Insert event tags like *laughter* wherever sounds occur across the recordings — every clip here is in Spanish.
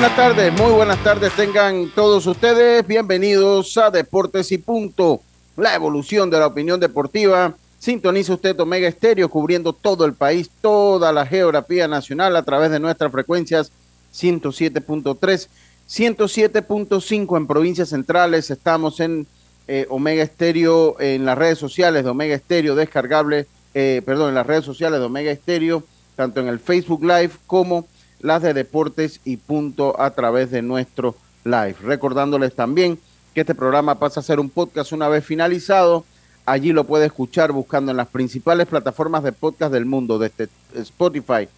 Buenas tardes, muy buenas tardes tengan todos ustedes. Bienvenidos a Deportes y Punto, la evolución de la opinión deportiva. Sintoniza usted Omega Estéreo cubriendo todo el país, toda la geografía nacional a través de nuestras frecuencias 107.3, 107.5 en provincias centrales. Estamos en eh, Omega Estéreo en las redes sociales de Omega Estéreo descargable, eh, perdón, en las redes sociales de Omega Estéreo, tanto en el Facebook Live como las de deportes y punto a través de nuestro live. Recordándoles también que este programa pasa a ser un podcast una vez finalizado. Allí lo puede escuchar buscando en las principales plataformas de podcast del mundo, desde Spotify,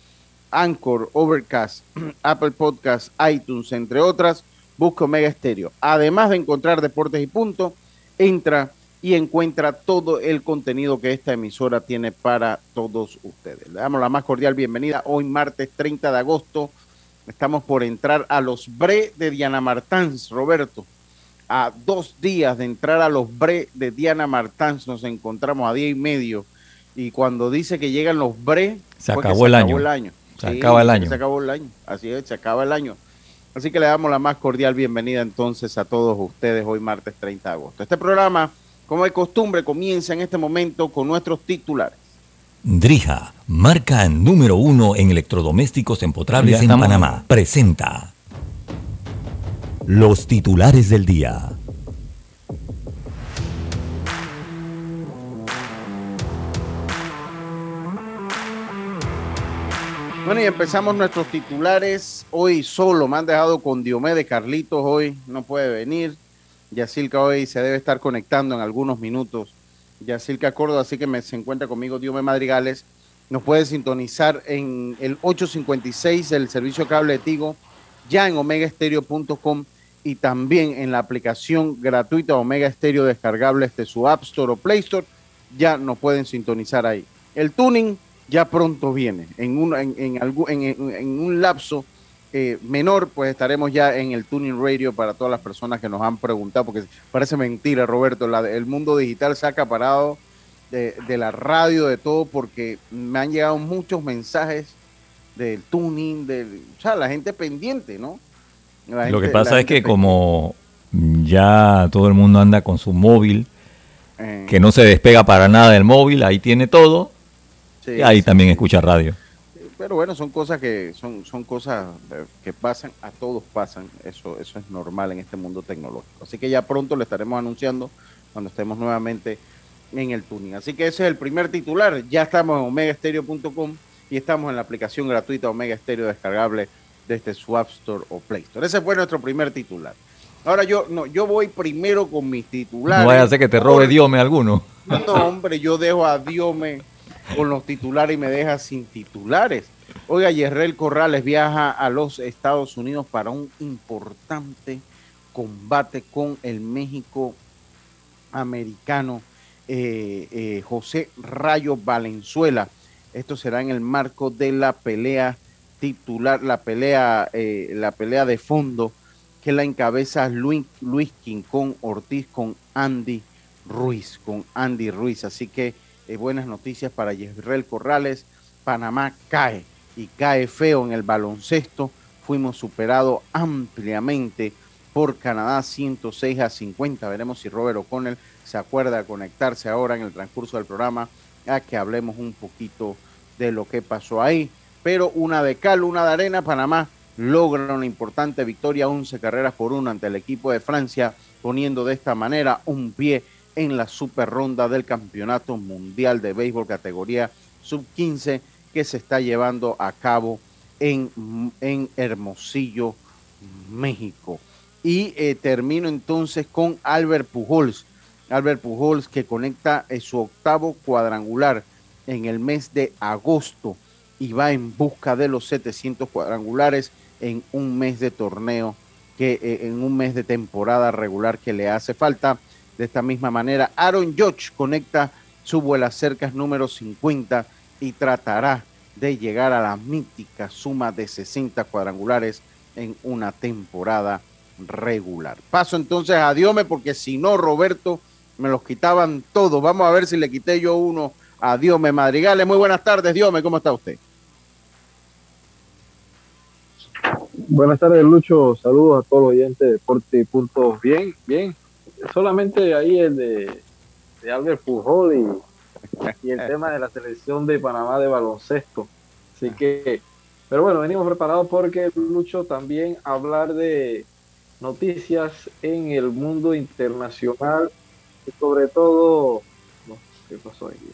Anchor, Overcast, *clears throat* Apple Podcasts, iTunes, entre otras. Busca Omega Estéreo. Además de encontrar Deportes y Punto, entra y encuentra todo el contenido que esta emisora tiene para todos ustedes. Le damos la más cordial bienvenida hoy martes 30 de agosto. Estamos por entrar a los Bre de Diana Martans, Roberto. A dos días de entrar a los Bre de Diana Martans nos encontramos a día y medio. Y cuando dice que llegan los Bre, se acabó, el, año. Se acaba el año. Se acabó el año. Así es, se acaba el año. Así que le damos la más cordial bienvenida entonces a todos ustedes hoy martes 30 de agosto. Este programa como de costumbre, comienza en este momento con nuestros titulares. Drija, marca número uno en electrodomésticos empotrables en Panamá, presenta los titulares del día. Bueno, y empezamos nuestros titulares. Hoy solo me han dejado con Diomedes Carlitos. Hoy no puede venir. Yacilca hoy se debe estar conectando en algunos minutos. Yacilca Córdoba, así que me, se encuentra conmigo Diome Madrigales. Nos puede sintonizar en el 856 del servicio cable de Tigo, ya en omegaestereo.com y también en la aplicación gratuita Omega Stereo descargable de su App Store o Play Store. Ya nos pueden sintonizar ahí. El tuning ya pronto viene, en en un lapso eh, menor, pues estaremos ya en el Tuning Radio para todas las personas que nos han preguntado, porque parece mentira, Roberto, el mundo digital se ha acaparado de, la radio, de todo, porque me han llegado muchos mensajes del tuning, de, o sea, la gente pendiente, ¿no? Lo que pasa es que como ya todo el mundo anda con su móvil, eh. que no se despega para nada del móvil, ahí tiene todo, y ahí también escucha radio. Pero bueno, son cosas que son, son cosas eh, que pasan, a todos pasan, eso, eso es normal en este mundo tecnológico. Así que ya pronto le estaremos anunciando cuando estemos nuevamente en el tuning. Así que ese es el primer titular. Ya estamos en omegaestereo.com y estamos en la aplicación gratuita Omega Stereo descargable desde su App Store o Play Store. Ese fue nuestro primer titular. Ahora yo no, yo voy primero con mis titulares. No vaya a ser que te robe Diome alguno. No, hombre, yo dejo a Diome con los titulares y me deja sin titulares. Oiga, Yerrel Corrales viaja a los Estados Unidos para un importante combate con el México americano eh, eh, José Rayo Valenzuela. Esto será en el marco de la pelea titular, la pelea, eh, la pelea de fondo que la encabeza Luis, Luis con Ortiz con Andy Ruiz, con Andy Ruiz. Así que buenas noticias para Yerrel Corrales. Panamá cae y cae feo en el baloncesto. Fuimos superados ampliamente por Canadá 106 a 50. Veremos si Robert O'Connell se acuerda de conectarse ahora en el transcurso del programa a que hablemos un poquito de lo que pasó ahí. Pero una de cal, una de arena, Panamá logra una importante victoria, 11 carreras por una ante el equipo de Francia, poniendo de esta manera un pie en la super ronda del Campeonato Mundial de Béisbol categoría sub 15 que se está llevando a cabo en, en Hermosillo, México. Y eh, termino entonces con Albert Pujols. Albert Pujols, que conecta su octavo cuadrangular en el mes de agosto y va en busca de los 700 cuadrangulares en un mes de torneo, que eh, en un mes de temporada regular que le hace falta. De esta misma manera, Aaron Judge conecta su vuela cercas número 50 y tratará de llegar a la mítica suma de 60 cuadrangulares en una temporada regular. Paso entonces a Diome porque si no, Roberto, me los quitaban todos. Vamos a ver si le quité yo uno a Diome Madrigales. Muy buenas tardes, Diome, ¿cómo está usted? Buenas tardes, Lucho. Saludos a todos los oyentes de Deporte y. Bien, bien. Solamente ahí el de, de Albert Pujol y, y el tema de la selección de Panamá de baloncesto. Así que, pero bueno, venimos preparados porque, Lucho, también hablar de noticias en el mundo internacional, sobre todo, ¿qué pasó aquí?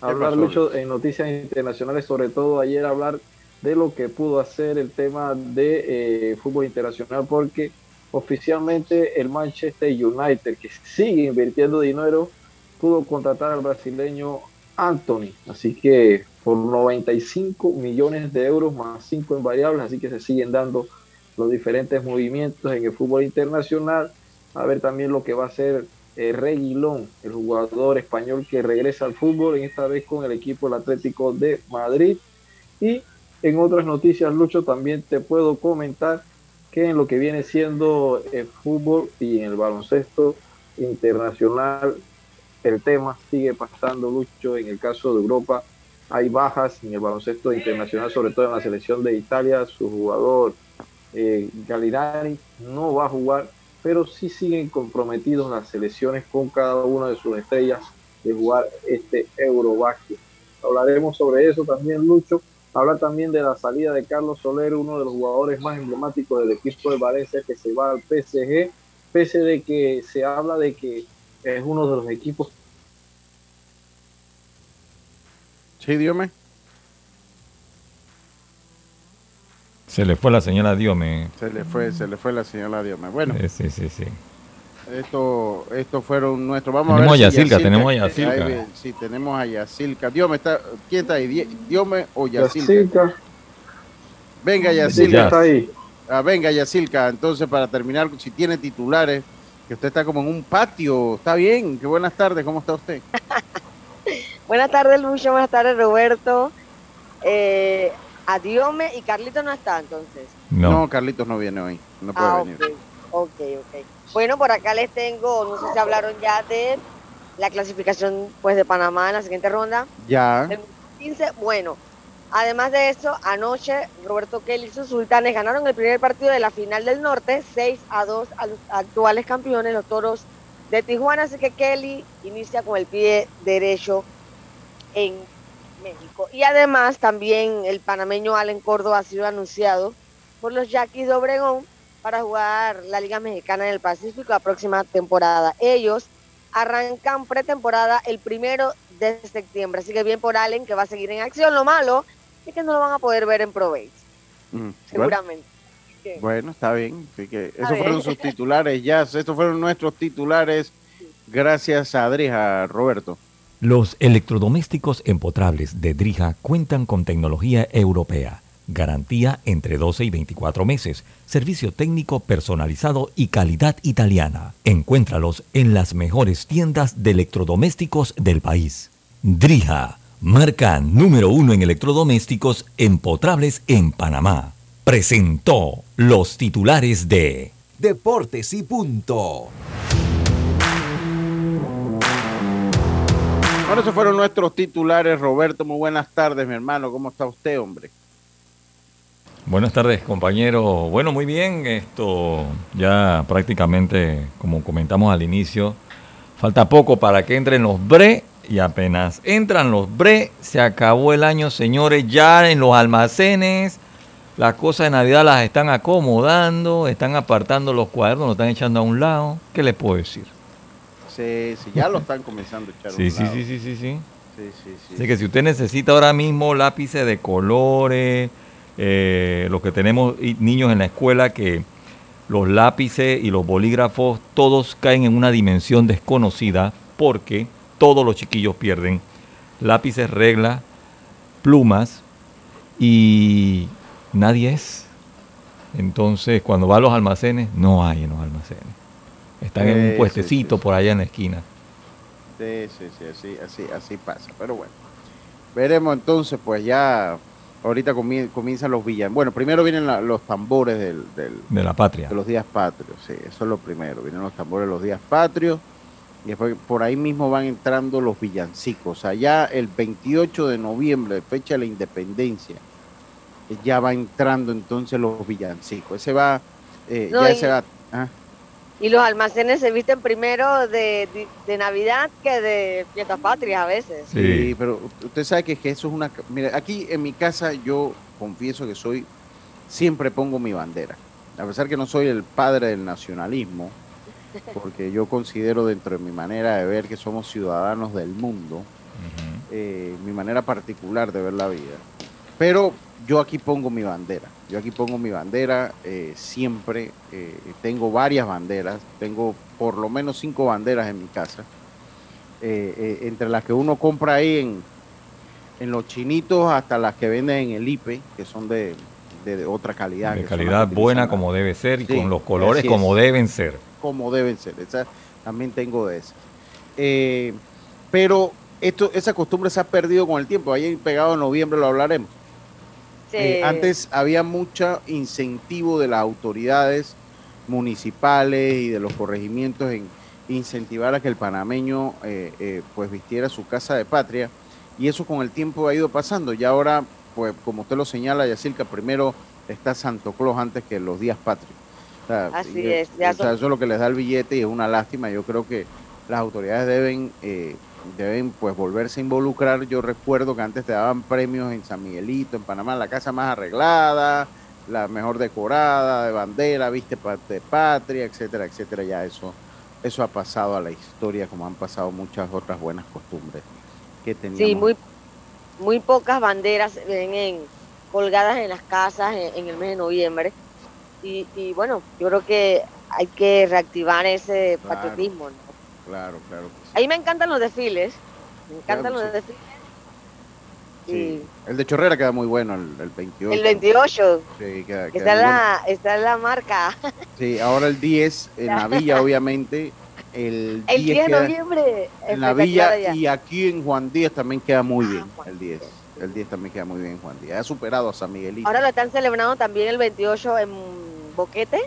Hablar mucho en noticias internacionales, sobre todo ayer hablar de lo que pudo hacer el tema de eh, fútbol internacional, porque oficialmente el Manchester United, que sigue invirtiendo dinero, pudo contratar al brasileño Anthony, así que por 95 millones de euros más 5 en variables, así que se siguen dando los diferentes movimientos en el fútbol internacional, a ver también lo que va a hacer eh, Reguilón, el jugador español que regresa al fútbol, en esta vez con el equipo del Atlético de Madrid. Y en otras noticias, Lucho, también te puedo comentar en lo que viene siendo el fútbol y en el baloncesto internacional, el tema sigue pasando, Lucho, en el caso de Europa. Hay bajas en el baloncesto internacional, sobre todo en la selección de Italia. Su jugador eh, Galirari no va a jugar, pero sí siguen comprometidos las selecciones con cada una de sus estrellas de jugar este Eurobasket. Hablaremos sobre eso también, Lucho. Habla también de la salida de Carlos Soler, uno de los jugadores más emblemáticos del equipo de Valencia que se va al PSG, pese de que se habla de que es uno de los equipos. Sí, dígame. Se le fue la señora Diome. Se le fue, se le fue la señora Diome. Bueno. Sí, sí, sí. Esto, estos fueron nuestros. Vamos tenemos a ver. A Yacilca, tenemos a Yacilca. sí, tenemos a Yacilca. Diome está. ¿Quién está ahí? Diome o Yacilca. Venga, Yacilca. Está ahí. Ah, venga, Yacilca. Entonces, para terminar, si tiene titulares, que usted está como en un patio. Está bien. Qué buenas tardes. ¿Cómo está usted? *laughs* buenas tardes, Lucho. Buenas tardes, Roberto. Eh, a Diome y Carlitos no está entonces. No. no, Carlitos no viene hoy. No puede ah, venir. Ok, ok. Bueno, por acá les tengo, no sé si hablaron ya de la clasificación pues de Panamá en la siguiente ronda. Ya. 15, bueno, además de eso, anoche Roberto Kelly y sus sultanes ganaron el primer partido de la final del norte, 6 a 2 a los actuales campeones, los toros de Tijuana, así que Kelly inicia con el pie derecho en México. Y además también el panameño Allen Córdoba ha sido anunciado por los Yaquis de Obregón para jugar la Liga Mexicana del Pacífico la próxima temporada. Ellos arrancan pretemporada el primero de septiembre, así que bien por Allen que va a seguir en acción. Lo malo es que no lo van a poder ver en Provence, mm, seguramente. Bueno, está bien. Así que esos fueron sus titulares ya. Estos fueron nuestros titulares. Gracias a Adrija, Roberto. Los electrodomésticos empotrables de Drija cuentan con tecnología europea, garantía entre 12 y 24 meses, servicio técnico personalizado y calidad italiana. Encuéntralos en las mejores tiendas de electrodomésticos del país. Drija, marca número uno en electrodomésticos empotrables en Panamá. Presentó los titulares de Deportes y Punto. Bueno, esos fueron nuestros titulares. Roberto, muy buenas tardes, mi hermano. ¿Cómo está usted, hombre? Buenas tardes, compañero. Bueno, muy bien. Esto ya prácticamente, como comentamos al inicio, falta poco para que entren los BRE y apenas entran los BRE, se acabó el año, señores, ya en los almacenes. Las cosas de Navidad las están acomodando, están apartando los cuadernos, los están echando a un lado. ¿Qué les puedo decir? Sí, sí, ya lo están comenzando a echar. sí, sí, sí, sí, sí, sí. Así que si usted necesita ahora mismo lápices de colores, eh, los que tenemos niños en la escuela que los lápices y los bolígrafos, todos caen en una dimensión desconocida porque todos los chiquillos pierden lápices, reglas, plumas y nadie es. Entonces, cuando va a los almacenes, no hay en los almacenes. Están en un puestecito por allá en la esquina. Sí, sí, sí, así, así, así pasa. Pero bueno, veremos entonces, pues ya ahorita comienzan los villanos. Bueno, primero vienen los tambores del, de la patria. De los días patrios, sí, eso es lo primero. Vienen los tambores de los días patrios y después por ahí mismo van entrando los villancicos. Allá el 28 de noviembre, fecha de la independencia, ya va entrando entonces los villancicos. Ese va, eh, ya y, va. ¿ah? Y los almacenes se visten primero de, Navidad que de fiestas patrias a veces. Sí, pero usted sabe que, que eso es una... Mira, aquí en mi casa yo confieso que soy, siempre pongo mi bandera. A pesar que no soy el padre del nacionalismo, porque yo considero dentro de mi manera de ver que somos ciudadanos del mundo, eh, mi manera particular de ver la vida. Pero yo aquí pongo mi bandera, yo aquí pongo mi bandera, eh, siempre eh, tengo varias banderas, tengo por lo menos cinco banderas en mi casa, entre las que uno compra ahí en, en los chinitos hasta las que venden en el IPE, que son de, otra calidad. De calidad buena como debe ser y con los colores como deben ser como deben ser. Esa, también tengo de esa. Eh, pero esto, esa costumbre se ha perdido con el tiempo. Ahí pegado en noviembre lo hablaremos. Eh, antes había mucho incentivo de las autoridades municipales y de los corregimientos en incentivar a que el panameño eh, pues vistiera su casa de patria y eso con el tiempo ha ido pasando y ahora pues como usted lo señala Yacirca primero está Santo Claus antes que los días patrios Así es. eso es lo que les da el billete y es una lástima. Yo creo que las autoridades deben, eh, deben pues volverse a involucrar. Yo recuerdo que antes te daban premios en San Miguelito, en Panamá, la casa más arreglada, la mejor decorada, de bandera, viste, de patria, etcétera, etcétera. Ya eso, eso ha pasado a la historia, como han pasado muchas otras buenas costumbres que teníamos. Sí, muy, muy pocas banderas en, colgadas en las casas en el mes de noviembre y, bueno, yo creo que hay que reactivar ese patriotismo. Claro, claro. Ahí me encantan los desfiles, me encantan los desfiles. Sí. El de Chorrera queda muy bueno, el, el 28. El 28. Sí, queda, está, la, está la marca. Sí, ahora el 10 en la villa, *laughs* obviamente. El 10, el 10 de noviembre. En la villa y aquí en Juan Díaz también queda muy ah, bien, el 10. El 10 también queda muy bien Juan Díaz. Ha superado a San Miguelito. Ahora lo están celebrando también el 28 en Boquete,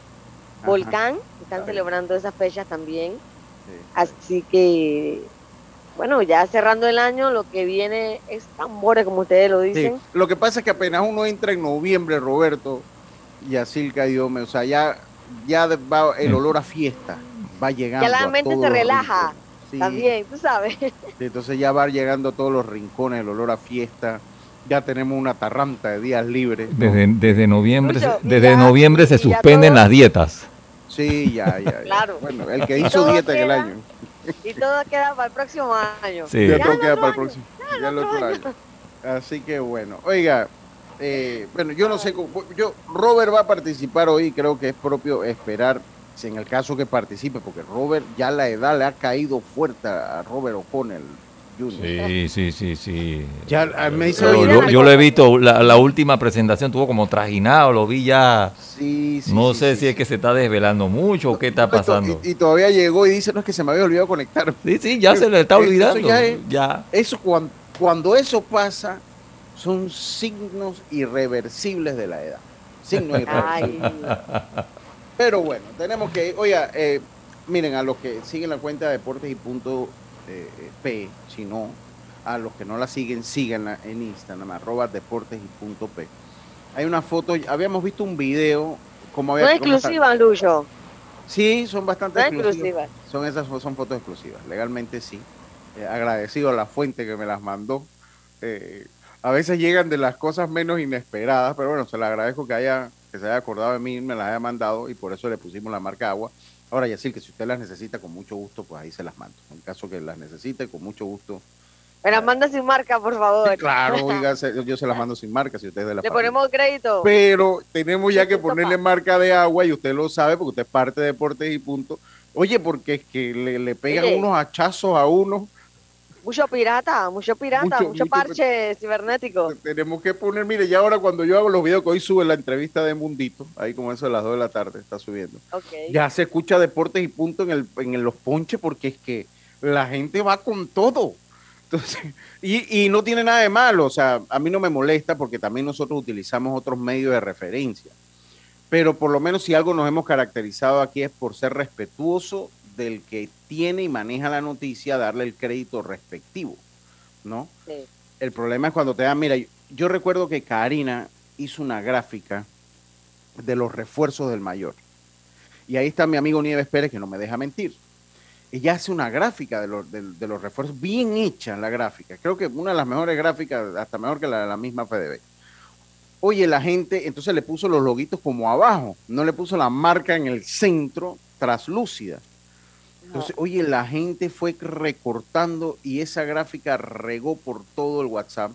Volcán, están celebrando esas fechas también. Así que, bueno, ya cerrando el año, lo que viene es tambores, como ustedes lo dicen. Lo que pasa es que apenas uno entra en noviembre, Roberto, y así Diome, o sea, ya, ya va el olor a fiesta, va llegando. Ya la mente se relaja. También, tú sabes. entonces ya va llegando a todos los rincones el olor a fiesta ya tenemos una tarranta de días libres. Desde, desde noviembre, desde noviembre se suspenden las dietas. Sí, ya, ya, Claro. Bueno, el que hizo dieta en el año. Y todo queda para el próximo año. Sí. Ya, todo queda para el próximo. Ya el otro año. Así que bueno, oiga, eh, bueno, yo no sé, yo Robert va a participar hoy, creo que es propio esperar, si en el caso que participe, porque Robert ya la edad le ha caído fuerte a Robert O'Connell, Sí, sí, sí, sí. Ya, ah, me yo, lo he visto, la, última presentación tuvo como trajinado, lo vi ya. Sí, sí, no sé si es que se está desvelando mucho o qué está pasando. Y, todavía llegó y dice, no es que se me había olvidado conectar. Sí, sí, ya se le está olvidando. Eso ya, Eso cuando, cuando eso pasa, son signos irreversibles de la edad. Signos irreversibles. Pero bueno, tenemos que, oiga, eh, miren, a los que siguen la cuenta de Deportes y Punto eh, P, sino a los que no la siguen, síganla en Instagram, arroba deportes y punto P. Hay una foto, habíamos visto un video, como había... No exclusiva, Lucho. Sí, son bastante exclusivas. Son esas son fotos exclusivas, legalmente sí. Eh, agradecido a la fuente que me las mandó. Eh, a veces llegan de las cosas menos inesperadas, pero bueno, se le agradezco que haya que se haya acordado de mí, me las haya mandado y por eso le pusimos la marca agua. Ahora, Yacir, que si usted las necesita, con mucho gusto, pues ahí se las mando. En caso que las necesite, con mucho gusto Me las manda sin marca, por favor. claro, *laughs* oiga, yo se las mando sin marca si ustedes la Le ponemos crédito. Pero tenemos ya que ponerle marca de agua y usted lo sabe porque usted es parte de Deportes y punto. Oye, porque es que le, pegan unos hachazos a uno. Mucho pirata, mucho pirata, mucho, parche cibernético. Tenemos que poner, mire, ya ahora cuando yo hago los videos que hoy sube la entrevista de Mundito, ahí como eso a las 2 de la tarde está subiendo. Ya se escucha Deportes y punto en, el, en los ponches porque es que la gente va con todo. Entonces, y, y no tiene nada de malo, o sea, a mí no me molesta porque también nosotros utilizamos otros medios de referencia. Pero por lo menos si algo nos hemos caracterizado aquí es por ser respetuoso del que tiene y maneja la noticia, darle el crédito respectivo, ¿no? El problema es cuando te dan, mira, yo, recuerdo que Karina hizo una gráfica de los refuerzos del mayor. Y ahí está mi amigo Nieves Pérez, que no me deja mentir ella hace una gráfica de los, de, los refuerzos, bien hecha la gráfica. Creo que una de las mejores gráficas, hasta mejor que la de la misma FDB. Oye, la gente, entonces le puso los loguitos como abajo, no le puso la marca en el centro traslúcida. Entonces, oye, la gente fue recortando y esa gráfica regó por todo el WhatsApp.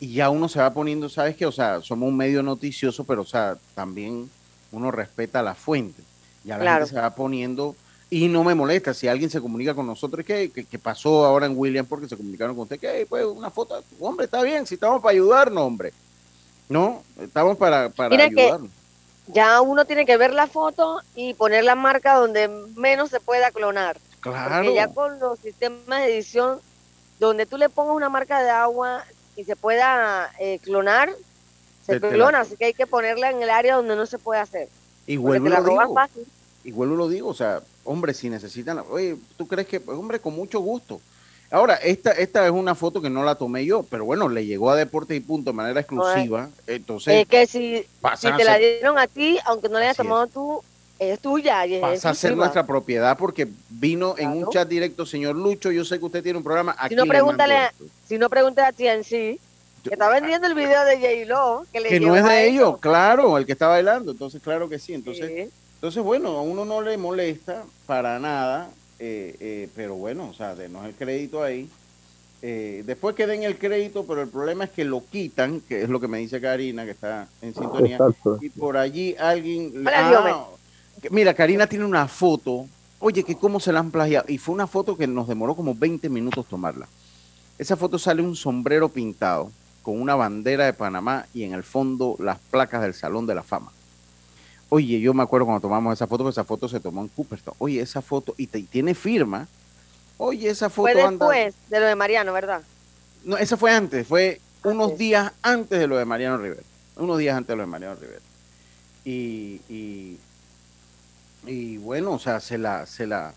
Y ya uno se va poniendo, ¿sabes qué? O sea, somos un medio noticioso, pero, o sea, también uno respeta la fuente. Ya la gente se va poniendo y no me molesta si alguien se comunica con nosotros, ¿qué, pasó ahora en William? Porque se comunicaron con usted, que pues una foto, hombre, está bien, si estamos para ayudarnos, hombre. No, estamos para, para ayudarnos. Ya uno tiene que ver la foto y poner la marca donde menos se pueda clonar. Claro. Porque ya con los sistemas de edición, donde tú le pongas una marca de agua y se pueda eh, clonar, se, clona, así que hay que ponerla en el área donde no se puede hacer. Y vuelvo la digo, fácil. Y vuelvo lo digo, o sea, hombre, si necesitan, oye, ¿tú crees que, hombre, con mucho gusto? Ahora, esta, esta es una foto que no la tomé yo, pero bueno, le llegó a Deportes y Punto de manera exclusiva. Entonces, es que si, si te la dieron a ti, aunque no la hayas tomado tú, es tuya. Y pasa a ser nuestra propiedad porque vino en un chat directo, señor Lucho. Yo sé que usted tiene un programa. Aquí si no, pregúntale, si no pregúntale a ti en sí, que está vendiendo el video de J-Lo. Que, que no es de ellos, claro, el que está bailando. Entonces, claro que sí. Entonces. Entonces, bueno, a uno no le molesta para nada, eh, eh, pero bueno, o sea, denos el crédito ahí. Eh, después que den el crédito, pero el problema es que lo quitan, que es lo que me dice Karina, que está en sintonía, y por allí alguien... Ah, mira, Karina tiene una foto, oye, que cómo se la han plagiado, y fue una foto que nos demoró como 20 minutos tomarla. Esa foto sale un sombrero pintado con una bandera de Panamá y en el fondo las placas del Salón de la Fama. Oye, yo me acuerdo cuando tomamos esa foto, esa foto se tomó en Cooperstown. Oye, esa foto, y, tiene firma. Oye, esa foto. Fue después de lo de Mariano, ¿verdad? No, esa fue antes, fue unos días antes de lo de Mariano Rivera. Unos días antes de lo de Mariano Rivera. Y, y, y bueno, o sea, se la, se la,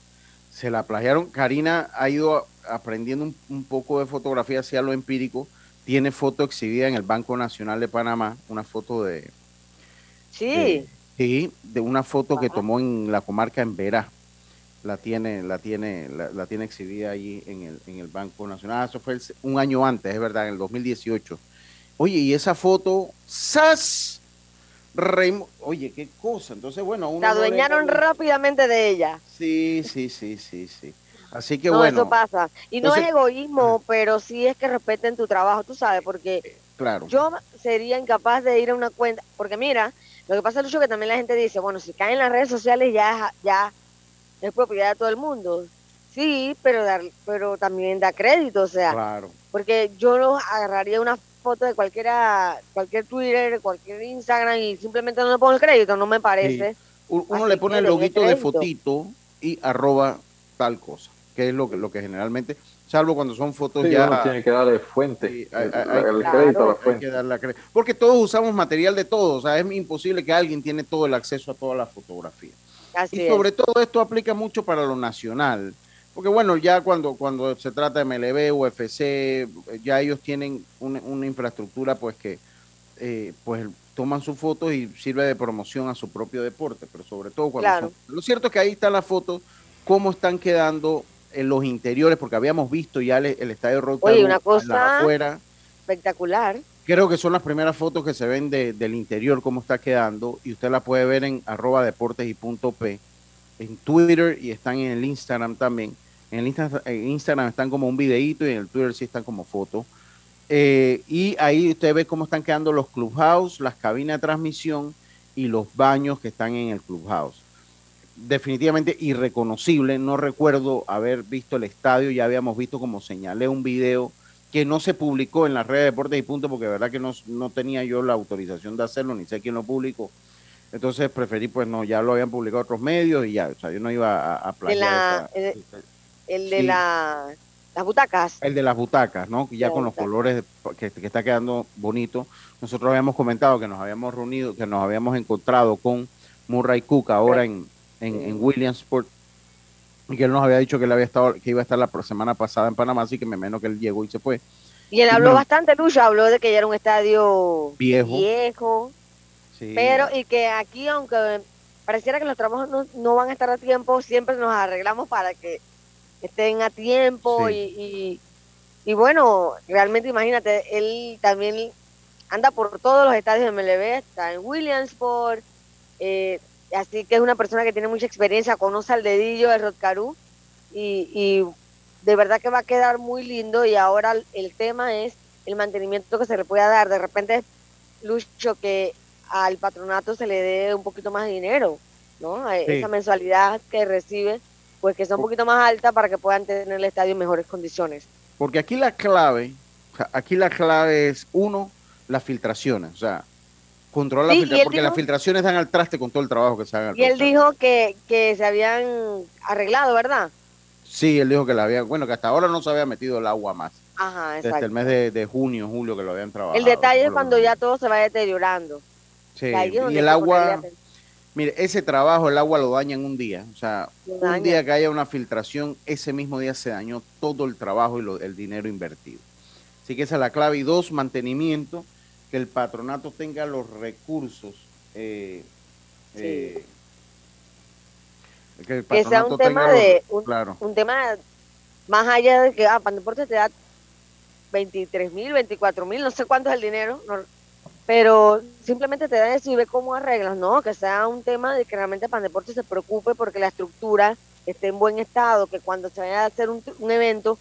se la plagiaron. Karina ha ido aprendiendo un, poco de fotografía hacia lo empírico. Tiene foto exhibida en el Banco Nacional de Panamá, una foto de. Sí. Sí, de una foto que tomó en la comarca en Verá. La tiene, la tiene, la, tiene exhibida allí en el, en el Banco Nacional. Eso fue un año antes, es verdad, en el 2018. Oye, y esa foto, ¡sas! Oye, qué cosa. Entonces, bueno, uno. Se adueñaron rápidamente de ella. Sí, sí, sí, sí, sí. Así que bueno. Eso pasa. Y no es egoísmo, pero sí es que respeten tu trabajo, tú sabes, porque claro. yo sería incapaz de ir a una cuenta, porque mira, lo que pasa, Lucho, que también la gente dice, bueno, si caen las redes sociales ya, ya es propiedad de todo el mundo. Sí, pero dar, pero también da crédito, o sea, claro. porque yo no agarraría una foto de cualquiera, cualquier Twitter, cualquier Instagram y simplemente no le pongo el crédito, no me parece. Uno le pone el loguito de fotito y arroba tal cosa, que es lo que, lo que generalmente salvo cuando son fotos ya. Uno tiene que darle fuente, el, crédito a la fuente. porque todos usamos material de todos, o sea, es imposible que alguien tiene todo el acceso a toda la fotografía. y sobre todo esto aplica mucho para lo nacional, porque bueno, ya cuando, cuando se trata de MLB, UFC, ya ellos tienen una, infraestructura pues que eh, pues toman sus fotos y sirve de promoción a su propio deporte, pero sobre todo cuando... lo cierto es que ahí está la foto, cómo están quedando en los interiores, porque habíamos visto ya el, estadio roto Oye, una cosa afuera. espectacular. Creo que son las primeras fotos que se ven del interior, cómo está quedando, y usted la puede ver en arroba deportes y punto P, en Twitter y están en el Instagram también. En el Instagram están como un videíto y en el Twitter sí están como fotos. Eh, y ahí usted ve cómo están quedando los clubhouse, las cabinas de transmisión y los baños que están en el clubhouse. Definitivamente irreconocible, no recuerdo haber visto el estadio, ya habíamos visto como señalé un video que no se publicó en las redes de deportes y punto, porque de verdad que no, no tenía yo la autorización de hacerlo, ni sé quién lo publicó. Entonces preferí, pues no, ya lo habían publicado otros medios y ya, o sea, yo no iba a, a el, de las butacas. El de las butacas, ¿no? Ya con los colores que, está quedando bonito. Nosotros habíamos comentado que nos habíamos reunido, que nos habíamos encontrado con Murray Cook ahora en, en, Williamsport y que él nos había dicho que él había estado, que iba a estar la semana pasada en Panamá, así que me menos que él llegó y se fue. Y él habló bastante, Lucho, habló de que ya era un estadio viejo. viejo pero, y que aquí, aunque pareciera que los trabajos no, van a estar a tiempo, siempre nos arreglamos para que estén a tiempo y, y, bueno, realmente imagínate, él también anda por todos los estadios de MLB, está en Williamsport, eh, así que es una persona que tiene mucha experiencia, conoce al dedillo de Rotcarú y, y de verdad que va a quedar muy lindo y ahora el tema es el mantenimiento que se le pueda dar. De repente, Lucho, que al patronato se le dé un poquito más de dinero, ¿no? Esa mensualidad que recibe, pues que sea un poquito más alta para que puedan tener el estadio en mejores condiciones. Porque aquí la clave, aquí la clave es, uno, las filtraciones, o sea, controlar las filtraciones, porque las filtraciones dan al traste con todo el trabajo que se haga. Y él dijo que, que se habían arreglado, ¿verdad? Sí, él dijo que la había, bueno, que hasta ahora no se había metido el agua más. Ajá, exacto. Desde el mes de, de junio, julio que lo habían trabajado. El detalle es cuando ya todo se va deteriorando. Sí, y el agua, mire, ese trabajo, el agua lo daña en un día. O sea, un día que haya una filtración, ese mismo día se dañó todo el trabajo y el dinero invertido. Así que esa es la clave. Y dos, mantenimiento, que el patronato tenga los recursos. Eh, eh, que, sea un tema de un, tema más allá de que ah, Pandeporte te da 23 mil, 24 mil, no sé cuánto es el dinero, no, pero simplemente te da eso y ve cómo arreglas, ¿no? Que sea un tema de que realmente Pandeporte se preocupe porque la estructura esté en buen estado, que cuando se vaya a hacer un, evento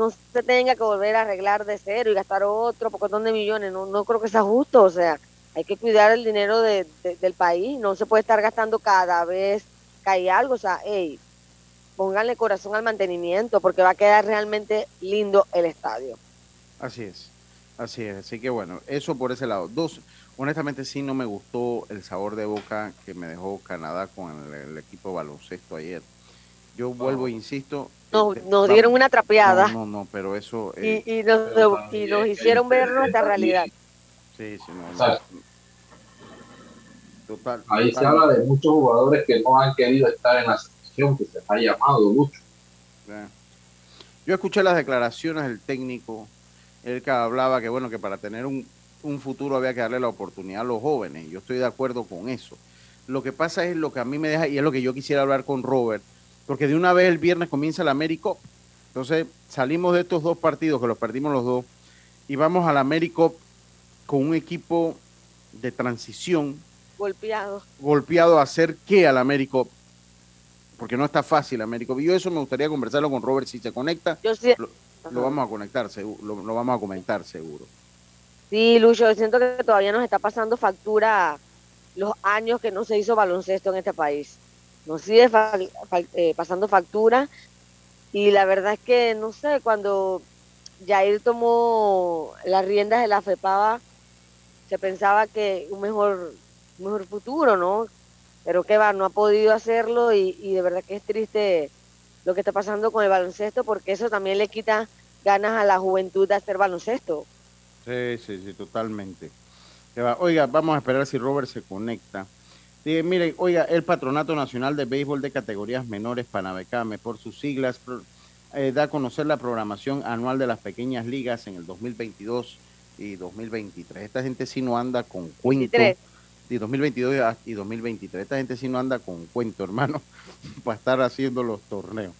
no se tenga que volver a arreglar de cero y gastar otro pocotón de millones, no, no creo que sea justo, o sea, hay que cuidar el dinero de, del país, no se puede estar gastando cada vez que hay algo, o sea, hey, pónganle corazón al mantenimiento porque va a quedar realmente lindo el estadio. Así es. Así es, así que bueno, eso por ese lado. Dos, honestamente sí no me gustó el sabor de boca que me dejó Canadá con el, equipo baloncesto ayer. Yo vuelvo e insisto. No, este, nos dieron una trapeada. No, no, pero eso. y, eh, nos, y nos hicieron ver nuestra realidad. Sí, sí, no. Total, Ahí se habla de muchos jugadores que no han querido estar en la selección, que se ha llamado mucho. Yo escuché las declaraciones del técnico él hablaba que bueno, que para tener un, futuro había que darle la oportunidad a los jóvenes. Yo estoy de acuerdo con eso. Lo que pasa es lo que a mí me deja, y es lo que yo quisiera hablar con Robert, porque de una vez el viernes comienza la América. Entonces salimos de estos dos partidos, que los perdimos los dos, y vamos a la América con un equipo de transición. Golpeado. Golpeado a hacer qué al América porque no está fácil América. Yo eso me gustaría conversarlo con Robert si se conecta. Yo sí, lo vamos a conectar, lo, lo vamos a comentar seguro. Sí, Lucho, siento que todavía nos está pasando factura los años que no se hizo baloncesto en este país. Nos sigue eh, pasando factura y la verdad es que, no sé, cuando Jair tomó las riendas de la FEPAVA, se pensaba que un mejor, mejor futuro, ¿no? Pero que va, no ha podido hacerlo y, y de verdad que es triste lo que está pasando con el baloncesto, porque eso también le quita ganas a la juventud de hacer baloncesto. Sí, sí, sí, totalmente. Oiga, vamos a esperar si Robert se conecta. Sí, miren, oiga, el Patronato Nacional de Béisbol de Categorías Menores, Panabecame, por sus siglas, eh, da a conocer la programación anual de las pequeñas ligas en el 2022 y 2023. Esta gente sí no anda con cuento. Y 2022 y 2023. Esta gente sí no anda con cuento, hermano. *laughs* para estar haciendo los torneos.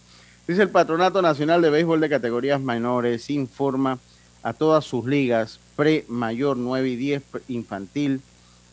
Dice el Patronato Nacional de Béisbol de Categorías Menores, informa a todas sus ligas, pre, mayor 9 y 10, infantil,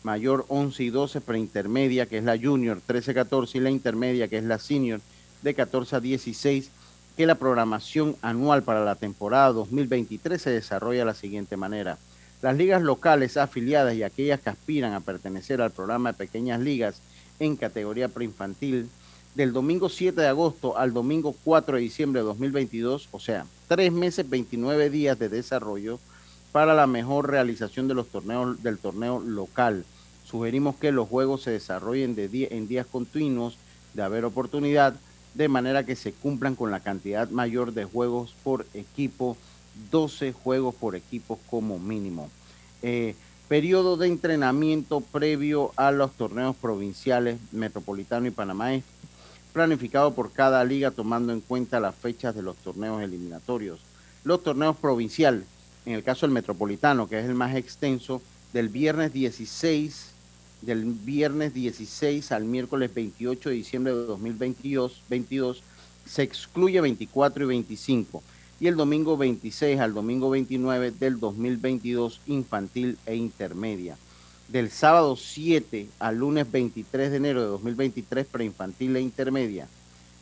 mayor 11 y 12, preintermedia, que es la junior, 13-14, y la intermedia, que es la senior, de 14 a 16, que la programación anual para la temporada 2023 se desarrolla de la siguiente manera. Las ligas locales afiliadas y aquellas que aspiran a pertenecer al programa de pequeñas ligas en categoría preinfantil del domingo 7 de agosto al domingo 4 de diciembre de 2022, o sea, tres meses, 29 días de desarrollo para la mejor realización de los torneos del torneo local. Sugerimos que los juegos se desarrollen de en días continuos de haber oportunidad, de manera que se cumplan con la cantidad mayor de juegos por equipo 12 juegos por equipo como mínimo. Eh, periodo de entrenamiento previo a los torneos provinciales Metropolitano y Panamá planificado por cada liga tomando en cuenta las fechas de los torneos eliminatorios. Los torneos provinciales, en el caso del Metropolitano, que es el más extenso, del viernes 16 del viernes 16 al miércoles 28 de diciembre de 2022 22, se excluye 24 y 25 y el domingo 26 al domingo 29 del 2022 infantil e intermedia. Del sábado 7 al lunes 23 de enero de 2023 preinfantil e intermedia.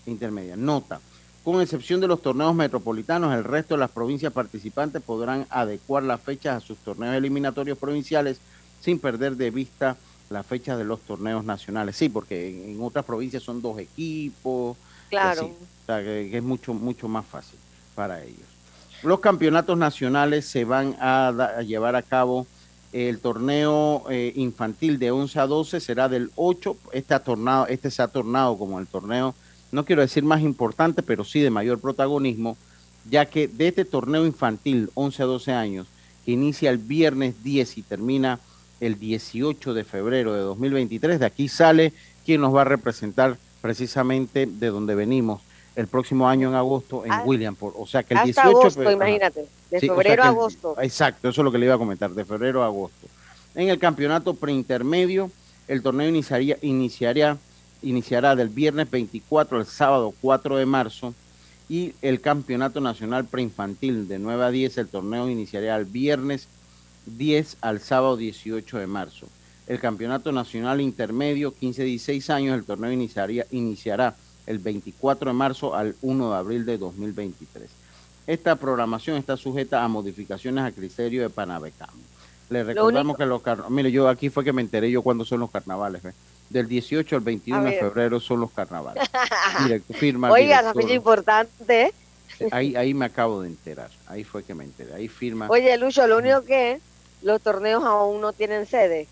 intermedia. Nota, con excepción de los torneos metropolitanos, el resto de las provincias participantes podrán adecuar las fechas a sus torneos eliminatorios provinciales sin perder de vista las fechas de los torneos nacionales. Sí, porque en, otras provincias son dos equipos. Claro. o sea, que es mucho, mucho más fácil para ellos. Los campeonatos nacionales se van a, llevar a cabo. El torneo eh, infantil de 11 a 12 será del 8. Este, tornado, este se ha tornado como el torneo, no quiero decir más importante, pero sí de mayor protagonismo, ya que de este torneo infantil 11 a 12 años, que inicia el viernes 10 y termina el 18 de febrero de 2023, de aquí sale quien nos va a representar precisamente de donde venimos el próximo año en agosto en ah, Williamport. O sea que el hasta 18 agosto, imagínate, de febrero a agosto. Exacto, eso es lo que le iba a comentar, de febrero a agosto. En el campeonato preintermedio, el torneo iniciaría, iniciaría, iniciará del viernes 24 al sábado 4 de marzo y el campeonato nacional preinfantil de 9 a 10, el torneo iniciaría el viernes 10 al sábado 18 de marzo. El campeonato nacional intermedio, 15-16 años, el torneo iniciaría, iniciará el 24 de marzo al 1 de abril de 2023. Esta programación está sujeta a modificaciones a criterio de Panabecam. Le recordamos que los carnavales, mire, yo aquí fue que me enteré yo cuándo son los carnavales, del 18 al 21 de febrero son los carnavales. *laughs* Mire, firma. Oiga, esa fecha importante. Ahí, ahí me acabo de enterar, ahí fue que me enteré, ahí firma. Oye, Lucho, lo único que los torneos aún no tienen sede.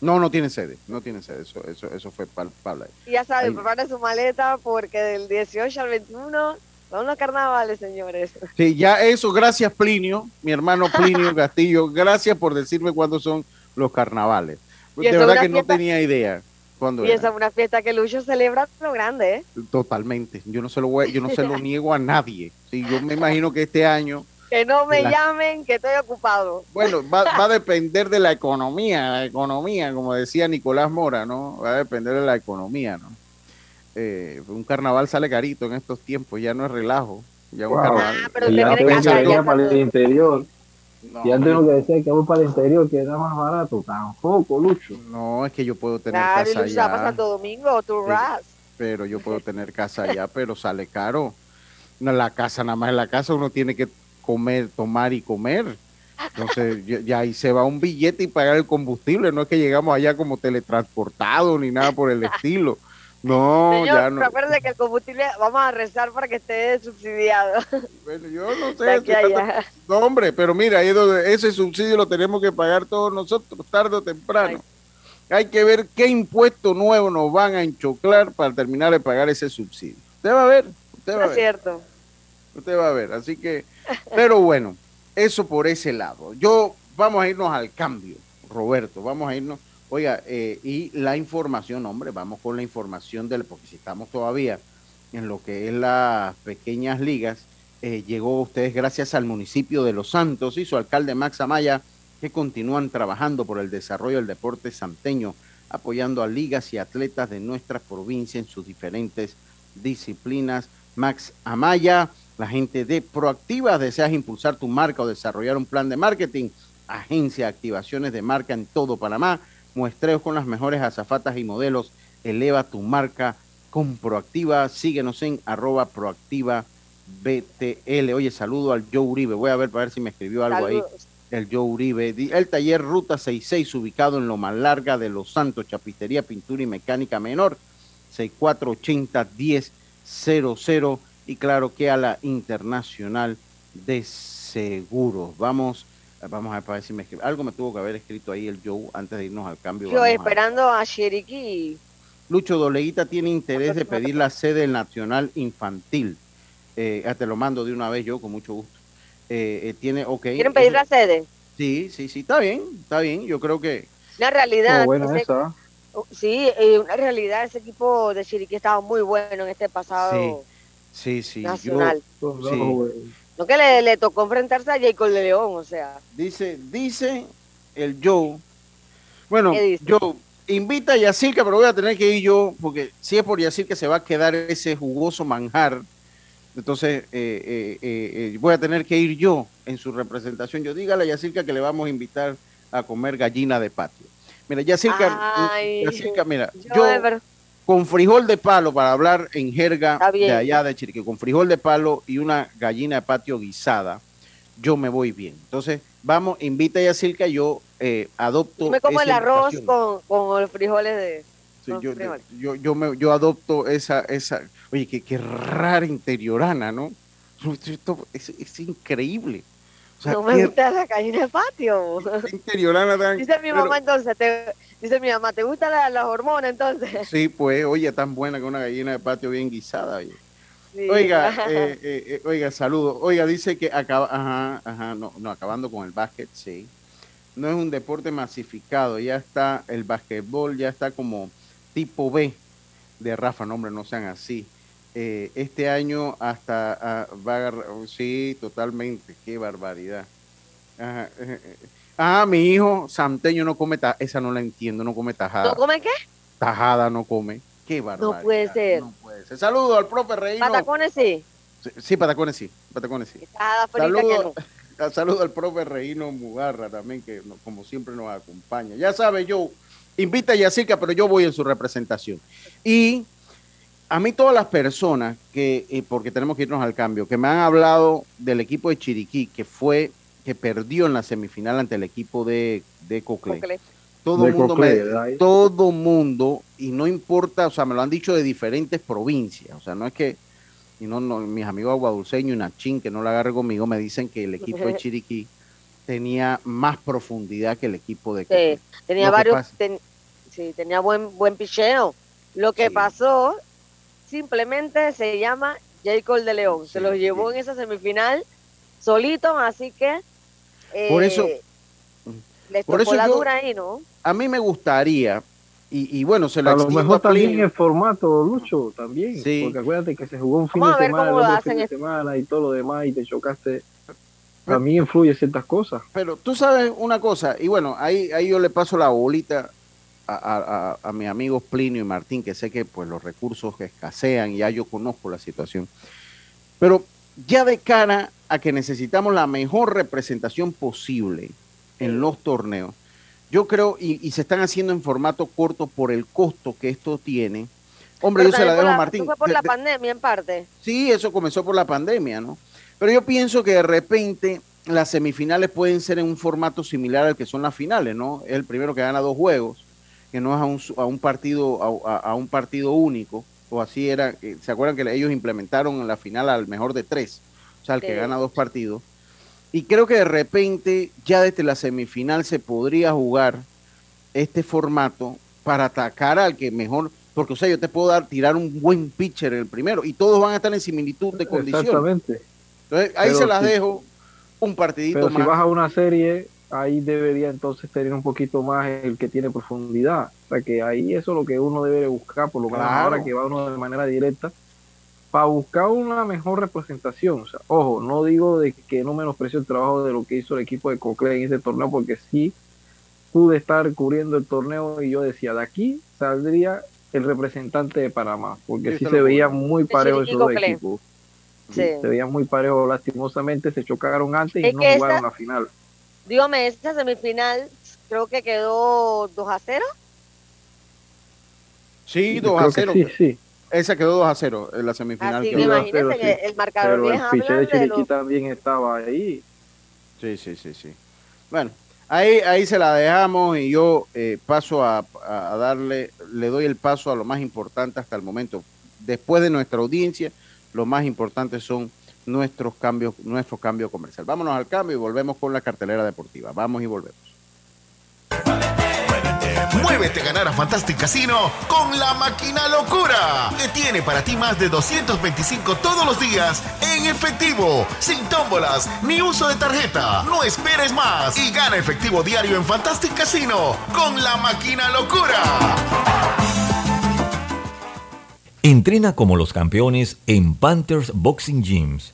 No, no tiene sede, no tiene sede, eso, eso, eso fue palpable. Ya saben, prepare su maleta porque del 18 al 21 son los carnavales, señores. Sí, ya eso, gracias Plinio, mi hermano Plinio *laughs* Castillo, gracias por decirme cuándo son los carnavales. De verdad que no tenía idea. Y esa es una fiesta que Lucho celebra lo grande, ¿eh? Totalmente. Yo no se lo voy, yo no se lo *laughs* niego a nadie. Sí, yo me imagino que este año que no me llamen, que estoy ocupado. Bueno, *laughs* va, a depender de la economía, la economía, como decía Nicolás Mora, ¿no? Va a depender de la economía, ¿no? Eh, un carnaval sale carito en estos tiempos, ya no es relajo. Ya un carnaval. Ah, pero el interior. Y antes lo que decía que voy para el interior, que era más barato, tampoco, Lucho. No, es que yo puedo tener casa allá. para Santo Domingo, tu ras. Pero yo puedo *laughs* tener casa allá, pero sale caro. No, la casa, nada más en la casa uno tiene que comer, tomar y comer. Entonces *laughs* ya, ahí se va un billete y pagar el combustible. No es que llegamos allá como teletransportados ni nada por el *laughs* estilo. No, ya no. Recuerde que el combustible vamos a rezar para que esté subsidiado. Bueno, yo no *laughs* sé. no, hombre, pero mira, ese subsidio lo tenemos que pagar todos nosotros, tarde o temprano. Hay que ver qué impuesto nuevo nos van a enchoclar para terminar de pagar ese subsidio. Usted va a ver. Usted va a ver. Es cierto. Usted va a ver. Así que pero bueno, eso por ese lado. Yo, vamos a irnos al cambio, Roberto, vamos a irnos. Oiga, eh, y la información, hombre, vamos con la información del, porque si estamos todavía en lo que es las pequeñas ligas, eh, llegó a ustedes gracias al municipio de Los Santos y su alcalde Max Amaya, que continúan trabajando por el desarrollo del deporte santeño, apoyando a ligas y atletas de nuestra provincia en sus diferentes disciplinas. Max Amaya, la gente de Proactiva, deseas impulsar tu marca o desarrollar un plan de marketing, agencia de activaciones de marca en todo Panamá, muestreos con las mejores azafatas y modelos, eleva tu marca con Proactiva, síguenos en arroba Proactiva BTL. Oye, saludo al Joe Uribe. Voy a ver para ver si me escribió algo ahí. El Joe Uribe. El taller Ruta 66, ubicado en lo más larga de Los Santos, Chapistería, Pintura y Mecánica Menor. 6480 1000 y claro que a la Internacional de Seguros. Vamos, vamos a ver para ver si me escribe. Algo me tuvo que haber escrito ahí el Joe antes de irnos al cambio. Yo esperando a, a Lucho Doleguita tiene interés de pedir la sede nacional infantil. Eh, te lo mando de una vez yo, con mucho gusto. Eh, eh, tiene, okay, ¿Quieren pedir la sede? Sí, sí, sí, está bien, está bien. Yo creo que. La realidad. Oh, sí, una realidad, ese equipo de Chiriquí estaba muy bueno en este pasado sí, sí, nacional. No que le, le, tocó enfrentarse a Jacob de León, o sea. Dice, dice el Joe. Bueno, Joe, invita a Yacirca, pero voy a tener que ir yo, porque si es por Yacirca se va a quedar ese jugoso manjar. Entonces, eh, eh, eh, voy a tener que ir yo en su representación. Yo dígale a Yacirca que le vamos a invitar a comer gallina de patio. Mira, Yacirca, Yacirca mira, yo, con frijol de palo, para hablar en jerga de allá de Chiriquí, con frijol de palo y una gallina de patio guisada, yo me voy bien. Entonces, vamos, invita a Yacirca, yo eh, adopto. Me como el arroz con, con, los frijoles de. yo, yo, me, yo adopto esa, esa, oye, qué, qué rara interiorana, ¿no? Esto es, es increíble. No me gusta la gallina de patio. Interiorana Dice mi mamá entonces, dice mi mamá, ¿te gusta la, la, hormona entonces? Sí, pues, oye, tan buena que una gallina de patio bien guisada, oye. Oiga, eh, *laughs* eh, eh, oiga, saludo. Oiga, dice que acaba, ajá, ajá, no, no, acabando con el básquet, sí no es un deporte masificado, ya está el básquetbol, ya está como tipo B de Rafa, no hombre, no sean así. Eh, este año hasta ah, va a sí, totalmente, qué barbaridad. Ah, mi hijo santeño no come tajada, esa no la entiendo, no come tajada. ¿No come qué? Tajada no come. Qué barbaridad. No puede ser. No puede ser. Saludo al profe Reino. Patacones sí. Sí, patacones sí, patacones sí. Saludo, *laughs* Saludo al profe Reino Mugarra también, que como siempre nos acompaña. Ya sabe, yo invita a Yacica, pero yo voy en su representación. Y a mí todas las personas que, eh, porque tenemos que irnos al cambio, que me han hablado del equipo de Chiriquí, que fue, que perdió en la semifinal ante el equipo de, de Cocle. Todo el mundo, todo mundo, y no importa, o sea, me lo han dicho de diferentes provincias, o sea, no es que y no, no mis amigos aguadulceños y Nachín, que no la agarre conmigo, me dicen que el equipo de *laughs* Chiriquí tenía más profundidad que el equipo de Sí, tenía varios, sí, tenía buen, buen picheo. Lo que pasó simplemente se llama Jacob de León. se los llevó en esa semifinal solito, así que por eso, eh, les por eso la dura ahí, ¿no? A mí me gustaría y, bueno, se lo A lo mejor también el formato, Lucho, también. Porque acuérdate que se jugó un fin de semana, fin de semana y todo lo demás y te chocaste. A mí influye ciertas cosas. Pero tú sabes una cosa, y bueno, ahí, ahí yo le paso la bolita a, a, a, mis amigos Plinio y Martín, que sé que pues los recursos escasean, ya yo conozco la situación. Pero ya de cara a que necesitamos la mejor representación posible en los torneos, yo creo, y, se están haciendo en formato corto por el costo que esto tiene. Hombre, yo se la dejo a Martín. Eso fue por la pandemia en parte. Sí, eso comenzó por la pandemia, ¿no? Pero yo pienso que de repente las semifinales pueden ser en un formato similar al que son las finales, ¿no? Es el primero que gana dos juegos, que no es a un, a un partido a, un partido único, o así era. Eh, ¿Se acuerdan que ellos implementaron en la final al mejor de tres? O sea, el que gana dos partidos. Y creo que de repente ya desde la semifinal se podría jugar este formato para atacar al que mejor, porque o sea, yo te puedo dar tirar un buen pitcher en el primero y todos van a estar en similitud de condiciones. Exactamente. Entonces, ahí se las dejo un partidito pero más. Si vas a una serie, ahí debería entonces tener un poquito más el que tiene profundidad. O sea, que ahí eso es lo que uno debe buscar, por lo menos ahora que va uno de manera directa para buscar una mejor representación. O sea, ojo, no digo de que no menosprecio el trabajo de lo que hizo el equipo de Cocle en ese torneo, porque sí pude estar cubriendo el torneo y yo decía, de aquí saldría el representante de Panamá, porque sí, se veía muy parejo esos dos equipos. Se veía muy parejo, lastimosamente se chocaron antes y no jugaron la final. Dígame, esta semifinal creo que quedó 2 a 0. Sí, 2 a 0. Sí, sí. esa quedó 2 a 0 en la semifinal. Así que imagínense que el marcador Pero el de de Chiriquí los... también estaba ahí. Sí, sí, sí, sí. Bueno, ahí, ahí se la dejamos y yo eh, paso a, a darle, le doy el paso a lo más importante hasta el momento. Después de nuestra audiencia, lo más importante son nuestros cambios, nuestro cambio comercial. Vámonos al cambio y volvemos con la cartelera deportiva. Vamos y volvemos. Muévete a ganar a Fantastic Casino con la máquina locura, que tiene para ti más de 225 todos los días en efectivo, sin tómbolas ni uso de tarjeta. No esperes más y gana efectivo diario en Fantastic Casino con la máquina locura. Entrena como los campeones en Panthers Boxing Gyms.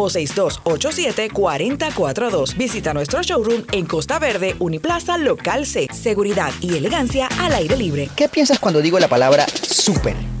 6287-4042. Visita nuestro showroom en Costa Verde, Uniplaza, Local C. Seguridad y elegancia al aire libre. ¿Qué piensas cuando digo la palabra super?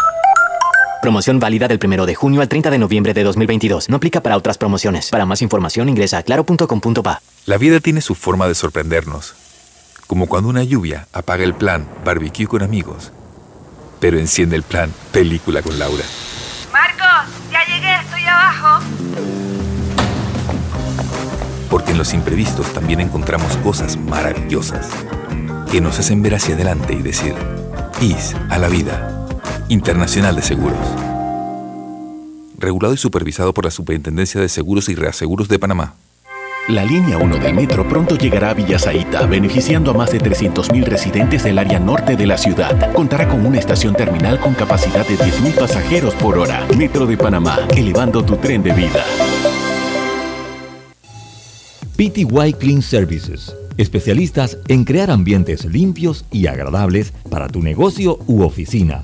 Promoción válida del 1 de junio al 30 de noviembre de 2022. No aplica para otras promociones. Para más información ingresa a claro.com.pa. La vida tiene su forma de sorprendernos. Como cuando una lluvia apaga el plan barbecue con amigos, pero enciende el plan película con Laura. Marcos, ya llegué, estoy abajo. Porque en los imprevistos también encontramos cosas maravillosas que nos hacen ver hacia adelante y decir, IS a la vida. Internacional de Seguros. Regulado y supervisado por la Superintendencia de Seguros y Reaseguros de Panamá. La línea 1 del metro pronto llegará a Villasaita, beneficiando a más de 300.000 residentes del área norte de la ciudad. Contará con una estación terminal con capacidad de 10.000 pasajeros por hora. Metro de Panamá, elevando tu tren de vida. PTY Clean Services, especialistas en crear ambientes limpios y agradables para tu negocio u oficina.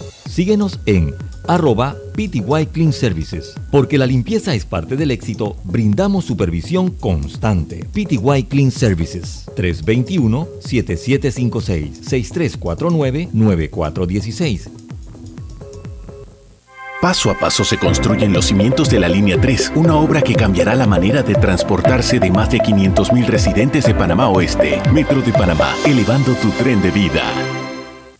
Síguenos en arroba PTY Clean Services. Porque la limpieza es parte del éxito, brindamos supervisión constante. PTY Clean Services 321-7756-6349-9416. Paso a paso se construyen los cimientos de la Línea 3, una obra que cambiará la manera de transportarse de más de 500.000 residentes de Panamá Oeste. Metro de Panamá, elevando tu tren de vida.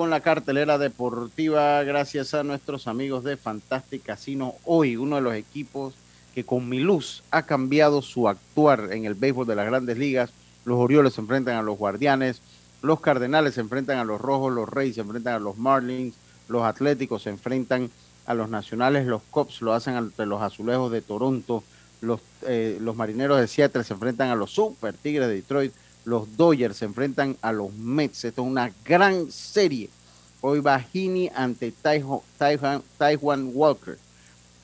Con la cartelera deportiva gracias a nuestros amigos de Fantastic Casino. Hoy uno de los equipos que con mi luz ha cambiado su actuar en el béisbol de las grandes ligas. Los Orioles se enfrentan a los Guardianes, los Cardenales se enfrentan a los Rojos, los Reyes se enfrentan a los Marlins, los Atléticos se enfrentan a los Nacionales, los Cops lo hacen ante los Azulejos de Toronto, los, eh, los Marineros de Seattle se enfrentan a los Super Tigres de Detroit, los Dodgers se enfrentan a los Mets. Esto es una gran serie. Hoy va ante Taiwan, Walker.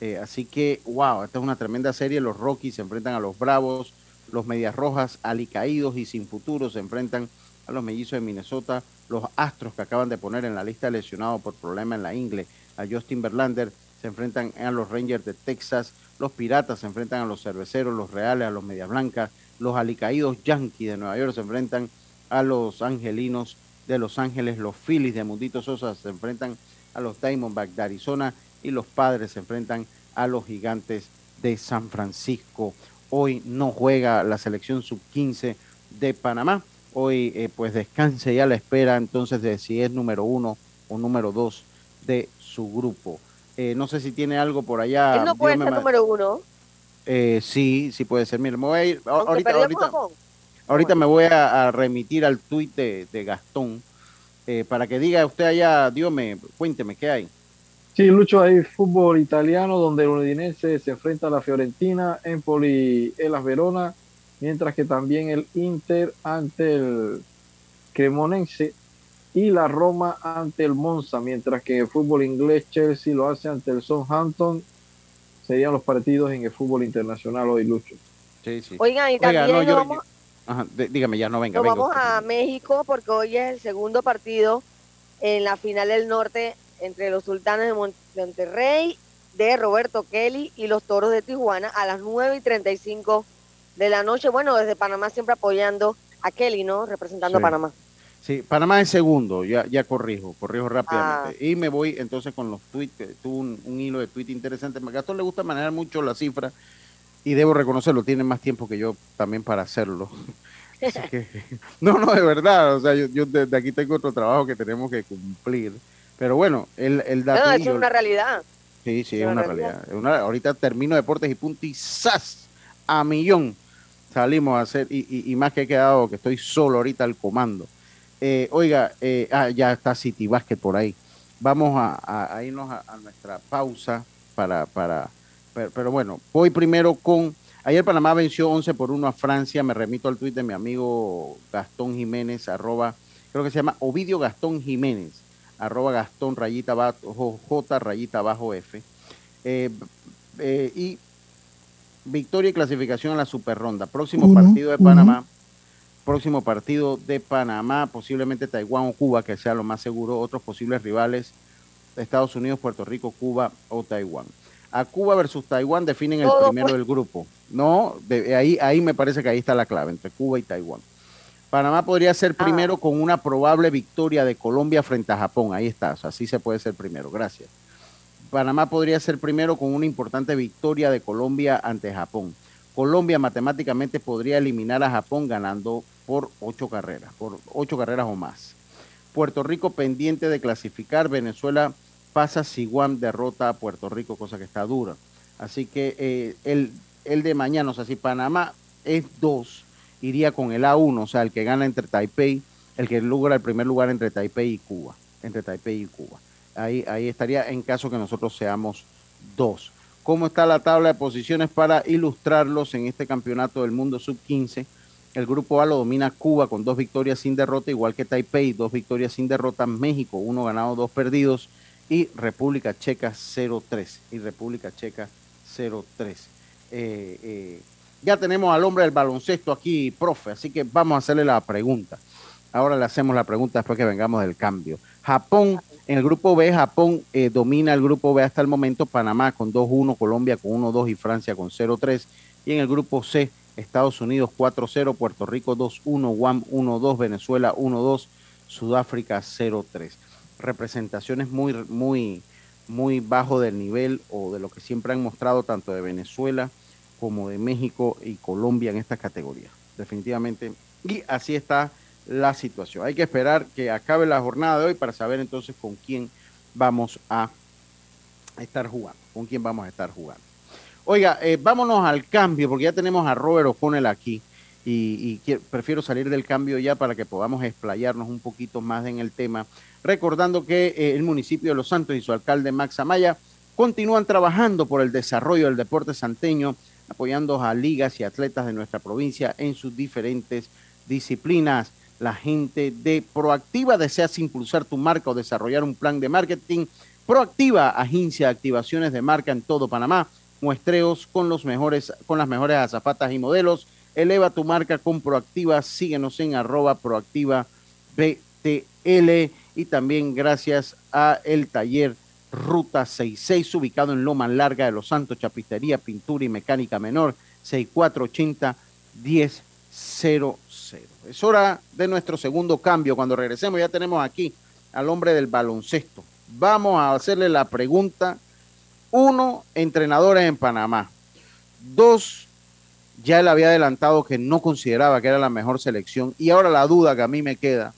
Eh, así que, wow, esta es una tremenda serie. Los Rockies se enfrentan a los Bravos. Los Medias Rojas, alicaídos y sin futuro, se enfrentan a los Mellizos de Minnesota. Los Astros que acaban de poner en la lista lesionados por problema en la ingle a Justin Verlander se enfrentan a los Rangers de Texas. Los Piratas se enfrentan a los Cerveceros, los Reales, a los Medias Blancas los alicaídos Yankees de Nueva York se enfrentan a los Angelinos de Los Ángeles, los Phillies de Mundito Sosa se enfrentan a los Diamondbacks de Arizona y los Padres se enfrentan a los Gigantes de San Francisco. Hoy no juega la selección sub-15 de Panamá. Hoy eh, pues descanse y a la espera entonces de si es número uno o número dos de su grupo. Eh, no sé si tiene algo por allá. Él no puede ser número uno. Eh, sí, sí puede ser. Mira, me voy a ir. Ahorita, ahorita, ahorita me voy a, remitir al tuit de, Gastón eh, para que diga usted allá, Dios me, cuénteme, ¿qué hay? Sí, Lucho, hay fútbol italiano donde el Udinese se enfrenta a la Fiorentina, Empoli, Elas Verona, mientras que también el Inter ante el Cremonense y la Roma ante el Monza, mientras que el fútbol inglés Chelsea lo hace ante el Southampton serían los partidos en el fútbol internacional hoy, Lucho. Sí, sí. Oigan, y también vamos, dígame, ya no venga. vamos a México porque hoy es el segundo partido en la final del norte entre los sultanes de Monterrey de Roberto Kelly y los toros de Tijuana a las 9 y 35 de la noche. Bueno, desde Panamá siempre apoyando a Kelly, ¿no? Representando a Panamá. Sí, Panamá es segundo, ya, ya corrijo, corrijo rápidamente. Ah. Y me voy entonces con los tweets, tuvo un, hilo de tweet interesante. A Gastón le gusta manejar mucho la cifra y debo reconocerlo, tiene más tiempo que yo también para hacerlo. *laughs* *laughs* no, no, de verdad, o sea, yo, desde aquí tengo otro trabajo que tenemos que cumplir. Pero bueno, el, el dato... No, es una realidad. Sí, sí, es una, realidad. ahorita termino deportes y punto y ¡zas! A millón salimos a hacer, y, y más que he quedado que estoy solo ahorita al comando eh, oiga, eh, ah, ya está City Basket por ahí. Vamos a, irnos a, nuestra pausa para, para pero, bueno, voy primero con, ayer Panamá venció 11 por 1 a Francia, me remito al tuit de mi amigo Gastón Jiménez, arroba, creo que se llama Ovidio Gastón Jiménez, arroba Gastón rayita bajo, J rayita bajo F. Eh, y victoria y clasificación a la super ronda. Próximo partido de Panamá próximo partido de Panamá, posiblemente Taiwán o Cuba, que sea lo más seguro, otros posibles rivales, Estados Unidos, Puerto Rico, Cuba o Taiwán. A Cuba versus Taiwán definen el primero del grupo. No, de, ahí, ahí me parece que ahí está la clave, entre Cuba y Taiwán. Panamá podría ser ah. primero con una probable victoria de Colombia frente a Japón. Ahí está, así se puede ser primero. Gracias. Panamá podría ser primero con una importante victoria de Colombia ante Japón. Colombia matemáticamente podría eliminar a Japón ganando por ocho carreras, por ocho carreras o más. Puerto Rico pendiente de clasificar, Venezuela pasa si Guam derrota a Puerto Rico, cosa que está dura. Así que eh, el, el, de mañana, o sea, si Panamá es dos, iría con el A1, o sea, el que gana entre Taipei, el que logra el primer lugar entre Taipei y Cuba, entre Taipei y Cuba. Ahí, ahí estaría en caso que nosotros seamos dos cómo está la tabla de posiciones para ilustrarlos en este campeonato del mundo sub-15. El grupo A lo domina Cuba con dos victorias sin derrota, igual que Taipei, dos victorias sin derrota, México, uno ganado, dos perdidos, y República Checa 0-3. Y República Checa 0-3. Eh, eh, ya tenemos al hombre del baloncesto aquí, profe, así que vamos a hacerle la pregunta. Ahora le hacemos la pregunta después que vengamos del cambio. Japón En el grupo B, Japón eh, domina el grupo B hasta el momento, Panamá con 2-1, Colombia con 1-2 y Francia con 0-3. Y en el grupo C, Estados Unidos 4-0, Puerto Rico 2-1, Guam 1-2, Venezuela 1-2, Sudáfrica 0-3. Representaciones muy, muy, muy bajo del nivel o de lo que siempre han mostrado tanto de Venezuela como de México y Colombia en esta categoría. Definitivamente. Y así está la situación. Hay que esperar que acabe la jornada de hoy para saber entonces con quién vamos a estar jugando, con quién vamos a estar jugando. Oiga, eh, vámonos al cambio, porque ya tenemos a Robert O'Connell aquí y, prefiero salir del cambio ya para que podamos explayarnos un poquito más en el tema, recordando que eh, el municipio de Los Santos y su alcalde Max Amaya continúan trabajando por el desarrollo del deporte santeño, apoyando a ligas y atletas de nuestra provincia en sus diferentes disciplinas. La gente de Proactiva deseas impulsar tu marca o desarrollar un plan de marketing. Proactiva, agencia de activaciones de marca en todo Panamá. Muestreos con los mejores, con las mejores azafatas y modelos. Eleva tu marca con Proactiva. Síguenos en arroba proactiva BTL. Y también gracias a el taller Ruta 66, ubicado en Loma Larga de Los Santos, Chapistería, Pintura y Mecánica Menor, 6480 1000. Es hora de nuestro segundo cambio. Cuando regresemos ya tenemos aquí al hombre del baloncesto. Vamos a hacerle la pregunta. Uno, entrenadores en Panamá. Dos, ya él había adelantado que no consideraba que era la mejor selección. Y ahora la duda que a mí me queda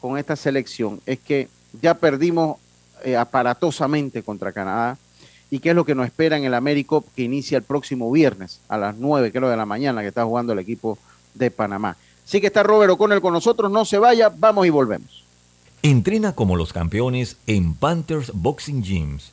con esta selección es que ya perdimos eh, aparatosamente contra Canadá. ¿Y qué es lo que nos espera en el Américo que inicia el próximo viernes a las 9, creo, de la mañana, que está jugando el equipo de Panamá? Sí que está Robert O'Connell con nosotros, no se vaya, vamos y volvemos. Entrena como los campeones en Panthers Boxing Gyms.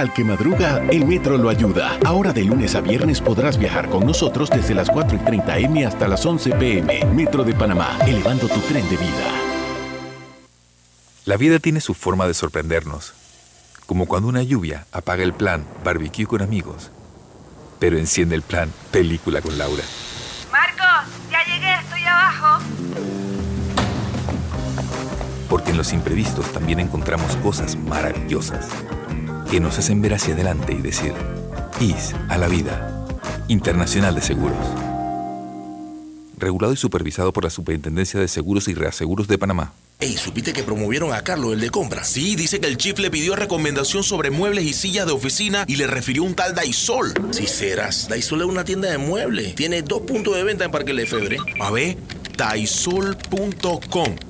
Al que madruga, el metro lo ayuda. Ahora de lunes a viernes podrás viajar con nosotros desde las 4 y 30 M hasta las 11 PM. Metro de Panamá, elevando tu tren de vida. La vida tiene su forma de sorprendernos. Como cuando una lluvia apaga el plan barbecue con amigos, pero enciende el plan película con Laura. Marcos, ya llegué, estoy abajo porque en los imprevistos también encontramos cosas maravillosas que nos hacen ver hacia adelante y decir, IS a la vida, Internacional de Seguros. Regulado y supervisado por la Superintendencia de Seguros y Reaseguros de Panamá. Ey, ¿supiste que promovieron a Carlos, el de compra? Sí, dice que el chief le pidió recomendación sobre muebles y sillas de oficina y le refirió un tal Daisol. Si serás, Daisol es una tienda de muebles. Tiene dos puntos de venta en Parque Lefebvre. A ver, daisol.com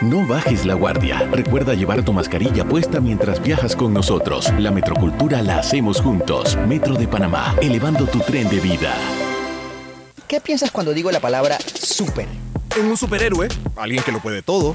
No bajes la guardia. Recuerda llevar tu mascarilla puesta mientras viajas con nosotros. La metrocultura la hacemos juntos. Metro de Panamá, elevando tu tren de vida. ¿Qué piensas cuando digo la palabra super? En un superhéroe, alguien que lo puede todo.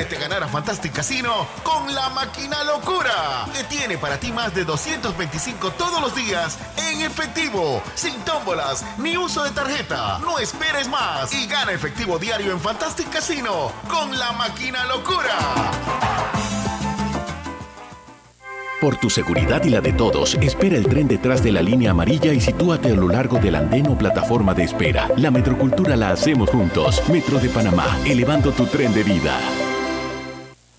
Muévete a a Fantastic Casino con la máquina locura, que tiene para ti más de 225 todos los días en efectivo, sin tómbolas ni uso de tarjeta. No esperes más y gana efectivo diario en Fantastic Casino con la máquina locura. Por tu seguridad y la de todos, espera el tren detrás de la línea amarilla y sitúate a lo largo del andén o plataforma de espera. La metrocultura la hacemos juntos. Metro de Panamá, elevando tu tren de vida.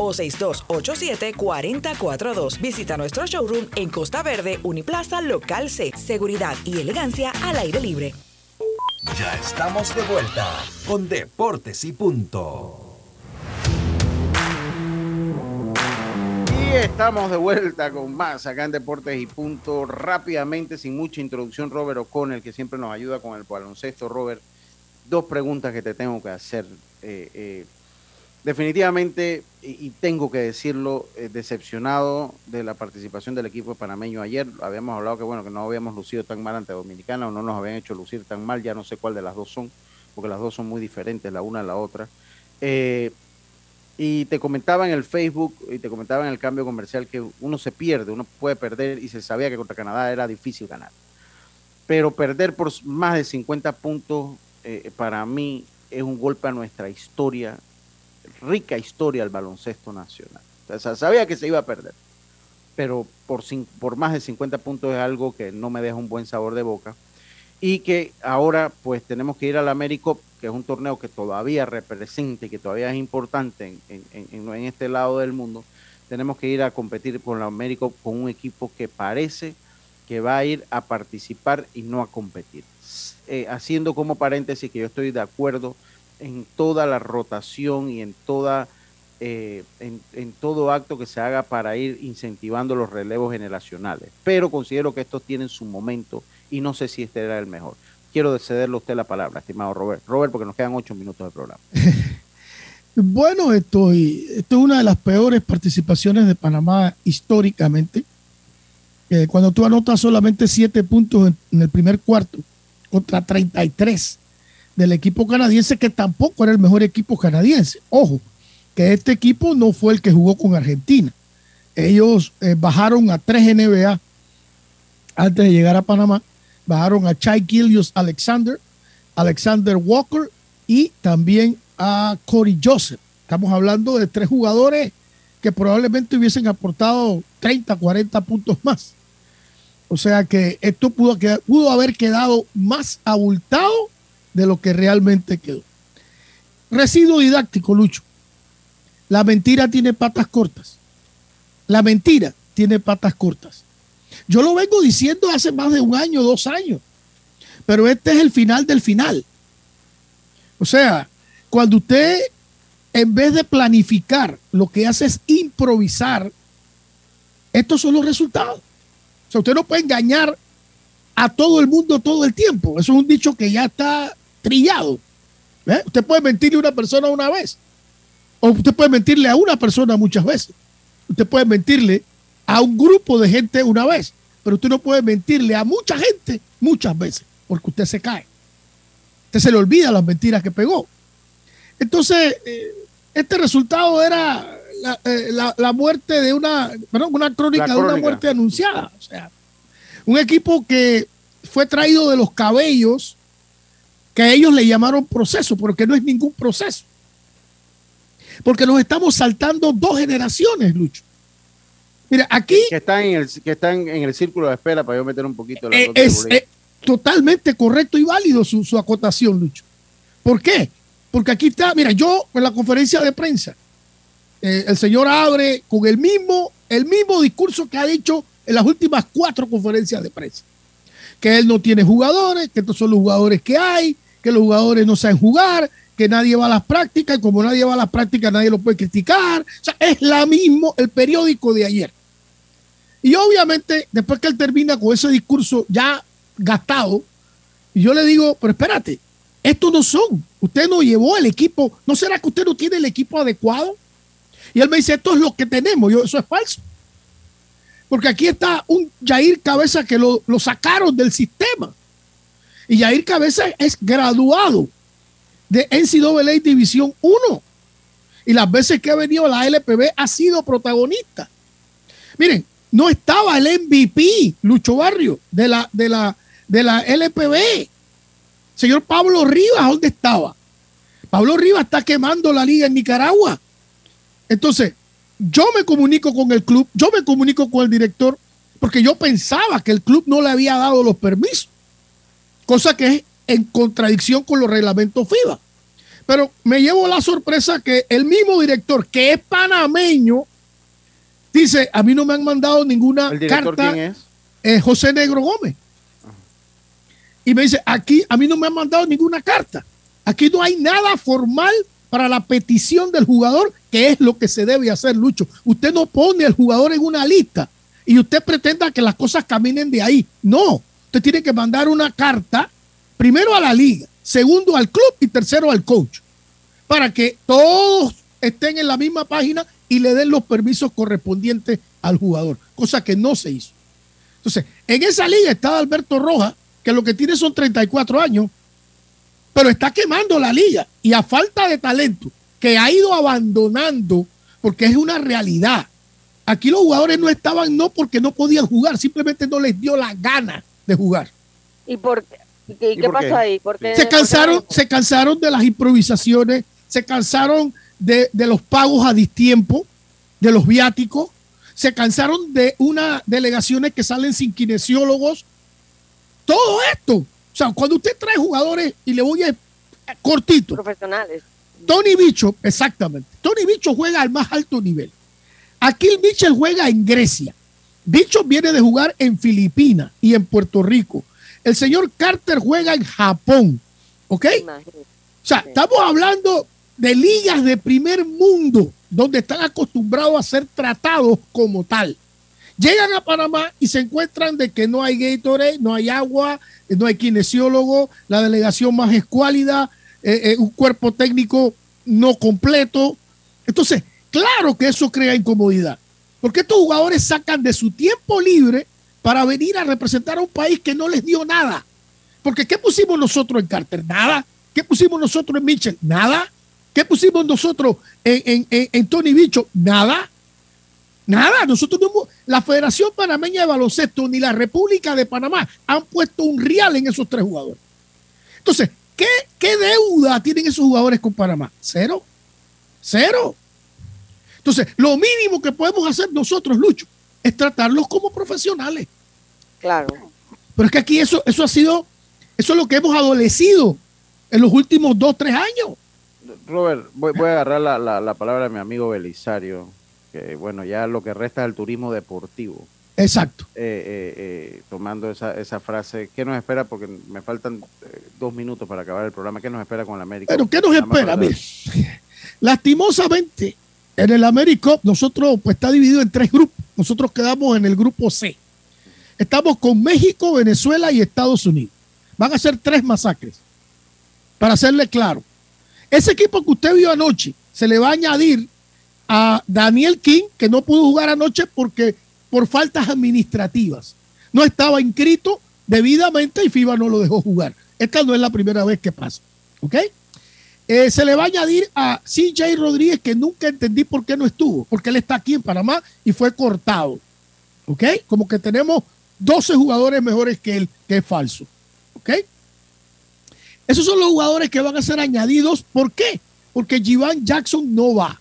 o 6287-4042. Visita nuestro showroom en Costa Verde, Uniplaza, Local C. Seguridad y elegancia al aire libre. Ya estamos de vuelta con Deportes y Punto. Y estamos de vuelta con más acá en Deportes y Punto. Rápidamente, sin mucha introducción, Robert O'Connell, que siempre nos ayuda con el baloncesto. Robert, dos preguntas que te tengo que hacer. Eh, eh, definitivamente, y, tengo que decirlo, eh, decepcionado de la participación del equipo panameño ayer. Habíamos hablado que bueno que no habíamos lucido tan mal ante Dominicana o no nos habían hecho lucir tan mal, ya no sé cuál de las dos son, porque las dos son muy diferentes la una a la otra. Eh, y te comentaba en el Facebook y te comentaba en el cambio comercial que uno se pierde, uno puede perder y se sabía que contra Canadá era difícil ganar. Pero perder por más de 50 puntos eh, para mí es un golpe a nuestra historia rica historia del baloncesto nacional. Sabía que se iba a perder, pero por, por más de 50 puntos es algo que no me deja un buen sabor de boca. Y que ahora pues tenemos que ir al Américo, que es un torneo que todavía representa y que todavía es importante en, en, este lado del mundo. Tenemos que ir a competir con el Américo con un equipo que parece que va a ir a participar y no a competir. Eh, haciendo como paréntesis que yo estoy de acuerdo en toda la rotación y en toda eh, en, todo acto que se haga para ir incentivando los relevos generacionales. Pero considero que estos tienen su momento y no sé si este era el mejor. Quiero cederle a usted la palabra, estimado Robert. Robert, porque nos quedan ocho minutos de programa. *laughs* bueno, estoy, esto es una de las peores participaciones de Panamá históricamente. Eh, cuando tú anotas solamente siete puntos en, en el primer cuarto contra 33 del equipo canadiense, que tampoco era el mejor equipo canadiense. Ojo, que este equipo no fue el que jugó con Argentina. Ellos eh, bajaron a tres NBA antes de llegar a Panamá. Bajaron a Chai Gilius Alexander, Alexander Walker y también a Corey Joseph. Estamos hablando de tres jugadores que probablemente hubiesen aportado 30, 40 puntos más. O sea que esto pudo, pudo haber quedado más abultado de lo que realmente quedó. Residuo didáctico, Lucho. La mentira tiene patas cortas. La mentira tiene patas cortas. Yo lo vengo diciendo hace más de un año, dos años, pero este es el final del final. O sea, cuando usted, en vez de planificar, lo que hace es improvisar, estos son los resultados. O sea, usted no puede engañar a todo el mundo todo el tiempo. Eso es un dicho que ya está trillado. ¿eh? Usted puede mentirle a una persona una vez, o usted puede mentirle a una persona muchas veces. Usted puede mentirle a un grupo de gente una vez, pero usted no puede mentirle a mucha gente muchas veces, porque usted se cae. Usted se le olvida las mentiras que pegó. Entonces, eh, este resultado era la, eh, muerte de una, perdón, una crónica, crónica de una muerte anunciada. O sea, un equipo que fue traído de los cabellos que ellos le llamaron proceso, pero que no es ningún proceso. Porque nos estamos saltando dos generaciones, Lucho. Mira, aquí... Que están en el, que están en el círculo de espera para yo meter un poquito la eh, Es eh, totalmente correcto y válido su, acotación, Lucho. ¿Por qué? Porque aquí está, mira, yo en la conferencia de prensa, eh, el señor abre con el mismo, el mismo discurso que ha dicho en las últimas cuatro conferencias de prensa que él no tiene jugadores, que estos son los jugadores que hay, que los jugadores no saben jugar, que nadie va a las prácticas y como nadie va a las prácticas nadie lo puede criticar. O sea, es la mismo el periódico de ayer. Y obviamente, después que él termina con ese discurso ya gastado, yo le digo, pero espérate, estos no son. Usted no llevó el equipo. ¿No será que usted no tiene el equipo adecuado? Y él me dice, esto es lo que tenemos. Yo, eso es falso. Porque aquí está un Jair Cabeza que lo, sacaron del sistema. Y Jair Cabeza es graduado de NCAA División 1. Y las veces que ha venido la LPB ha sido protagonista. Miren, no estaba el MVP, Lucho Barrio, de la, de la, de la LPB. Señor Pablo Rivas, ¿dónde estaba? Pablo Rivas está quemando la liga en Nicaragua. Entonces, yo me comunico con el club, yo me comunico con el director, porque yo pensaba que el club no le había dado los permisos, cosa que es en contradicción con los reglamentos FIBA. Pero me llevo la sorpresa que el mismo director, que es panameño, dice, a mí no me han mandado ninguna ¿El director carta. quién es? Eh, José Negro Gómez. Y me dice, aquí a mí no me han mandado ninguna carta. Aquí no hay nada formal para la petición del jugador, que es lo que se debe hacer, Lucho. Usted no pone al jugador en una lista y usted pretenda que las cosas caminen de ahí. No, usted tiene que mandar una carta, primero a la liga, segundo al club y tercero al coach, para que todos estén en la misma página y le den los permisos correspondientes al jugador, cosa que no se hizo. Entonces, en esa liga está Alberto Rojas, que lo que tiene son 34 años, pero está quemando la liga y a falta de talento que ha ido abandonando porque es una realidad. Aquí los jugadores no estaban no porque no podían jugar, simplemente no les dio la gana de jugar. ¿Y por qué? ¿Y qué, ¿Y qué por pasó qué? ahí? ¿Por qué- Se cansaron, se cansaron de las improvisaciones, se cansaron de, de los pagos a distiempo, de los viáticos, se cansaron de unas delegaciones que salen sin kinesiólogos. Todo esto. O sea, cuando usted trae jugadores, y le voy a cortito. Profesionales. Tony Bicho, exactamente. Tony Bicho juega al más alto nivel. Aquí el Mitchell juega en Grecia. Bicho viene de jugar en Filipinas y en Puerto Rico. El señor Carter juega en Japón. ¿Ok? O sea, estamos hablando de ligas de primer mundo donde están acostumbrados a ser tratados como tal. Llegan a Panamá y se encuentran de que no hay Gatorade, no hay agua, no hay kinesiólogo, la delegación más escuálida, eh, eh, un cuerpo técnico no completo. Entonces, claro que eso crea incomodidad, porque estos jugadores sacan de su tiempo libre para venir a representar a un país que no les dio nada. Porque ¿qué pusimos nosotros en Carter? Nada. ¿Qué pusimos nosotros en Mitchell? Nada. ¿Qué pusimos nosotros en, en- en- Tony Bicho? Nada. Nada. Nosotros no la Federación Panameña de Baloncesto ni la República de Panamá han puesto un real en esos tres jugadores. Entonces, ¿qué, qué deuda tienen esos jugadores con Panamá? Cero. Cero. Entonces, lo mínimo que podemos hacer nosotros, Lucho, es tratarlos como profesionales. Claro. Pero es que aquí eso, eso ha sido, eso es lo que hemos adolecido en los últimos dos, tres años. Robert, voy, voy a agarrar la, la- la palabra de mi amigo Belisario, que bueno, ya lo que resta es el turismo deportivo. Exacto. Eh, eh, eh, tomando esa, esa frase, ¿qué nos espera? Porque me faltan eh, dos minutos para acabar el programa. ¿Qué nos espera con la América? Pero ¿qué nos Nada espera? Mire, *laughs* lastimosamente, en el AmeriCup nosotros pues está dividido en tres grupos. Nosotros quedamos en el grupo C. Estamos con México, Venezuela y Estados Unidos. Van a ser tres masacres. Para hacerle claro. Ese equipo que usted vio anoche se le va a añadir a Daniel King, que no pudo jugar anoche porque por faltas administrativas. No estaba inscrito debidamente y FIBA no lo dejó jugar. Esta no es la primera vez que pasa. ¿Ok? Eh, se le va a añadir a CJ Rodríguez, que nunca entendí por qué no estuvo, porque él está aquí en Panamá y fue cortado. ¿Ok? Como que tenemos 12 jugadores mejores que él, que es falso. ¿Ok? Esos son los jugadores que van a ser añadidos. ¿Por qué? Porque Jivan Jackson no va.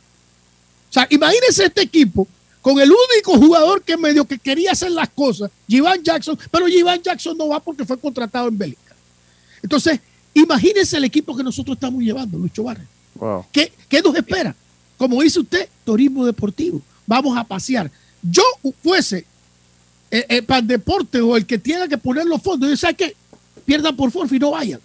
O sea, imagínense este equipo con el único jugador que medio que quería hacer las cosas, Jivan Jackson, pero Jivan Jackson no va porque fue contratado en Bélgica. Entonces, imagínense el equipo que nosotros estamos llevando, Lucho. Wow. ¿Qué, qué nos espera? Como dice usted, turismo deportivo. Vamos a pasear. Yo fuese eh, eh, para el deporte o el que tenga que poner los fondos, yo sé que pierdan por forfa y no vayan.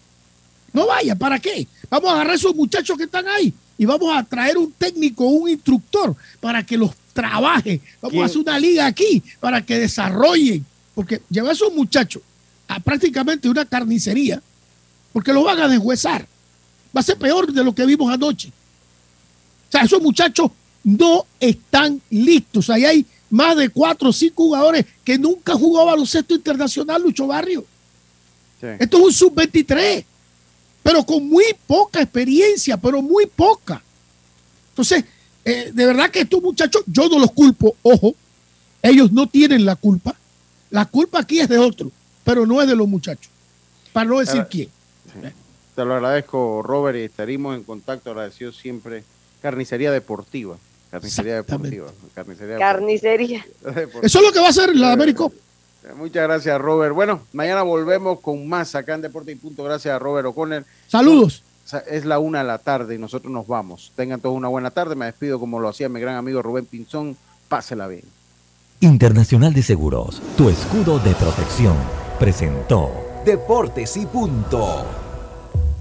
No vayan, ¿para qué? Vamos a agarrar a esos muchachos que están ahí y vamos a traer un técnico, un instructor para que los trabaje. Vamos ¿Quién? a hacer una liga aquí para que desarrollen. Porque llevar a esos muchachos a prácticamente una carnicería, porque los van a deshuesar. Va a ser peor de lo que vimos anoche. O sea, esos muchachos no están listos. Ahí hay más de cuatro o cinco jugadores que nunca jugado baloncesto internacional, Lucho Barrio. Esto es un sub-23, pero con muy poca experiencia, pero muy poca. Entonces, eh, de verdad que estos muchachos, yo no los culpo, ojo, ellos no tienen la culpa. La culpa aquí es de otro, pero no es de los muchachos. Para no decir quién. Te lo agradezco, Robert, y estaremos en contacto. Agradecido siempre. Carnicería Deportiva. Carnicería Deportiva. Carnicería. Carnicería. Eso es lo que va a hacer la América. Muchas gracias, Robert. Bueno, mañana volvemos con más acá en Deporte y Punto. Gracias a Robert O'Connor. Saludos. Es la una de la tarde y nosotros nos vamos. Tengan todos una buena tarde. Me despido como lo hacía mi gran amigo Rubén Pinzón. Pásela bien. Internacional de Seguros, tu escudo de protección, presentó Deportes y Punto.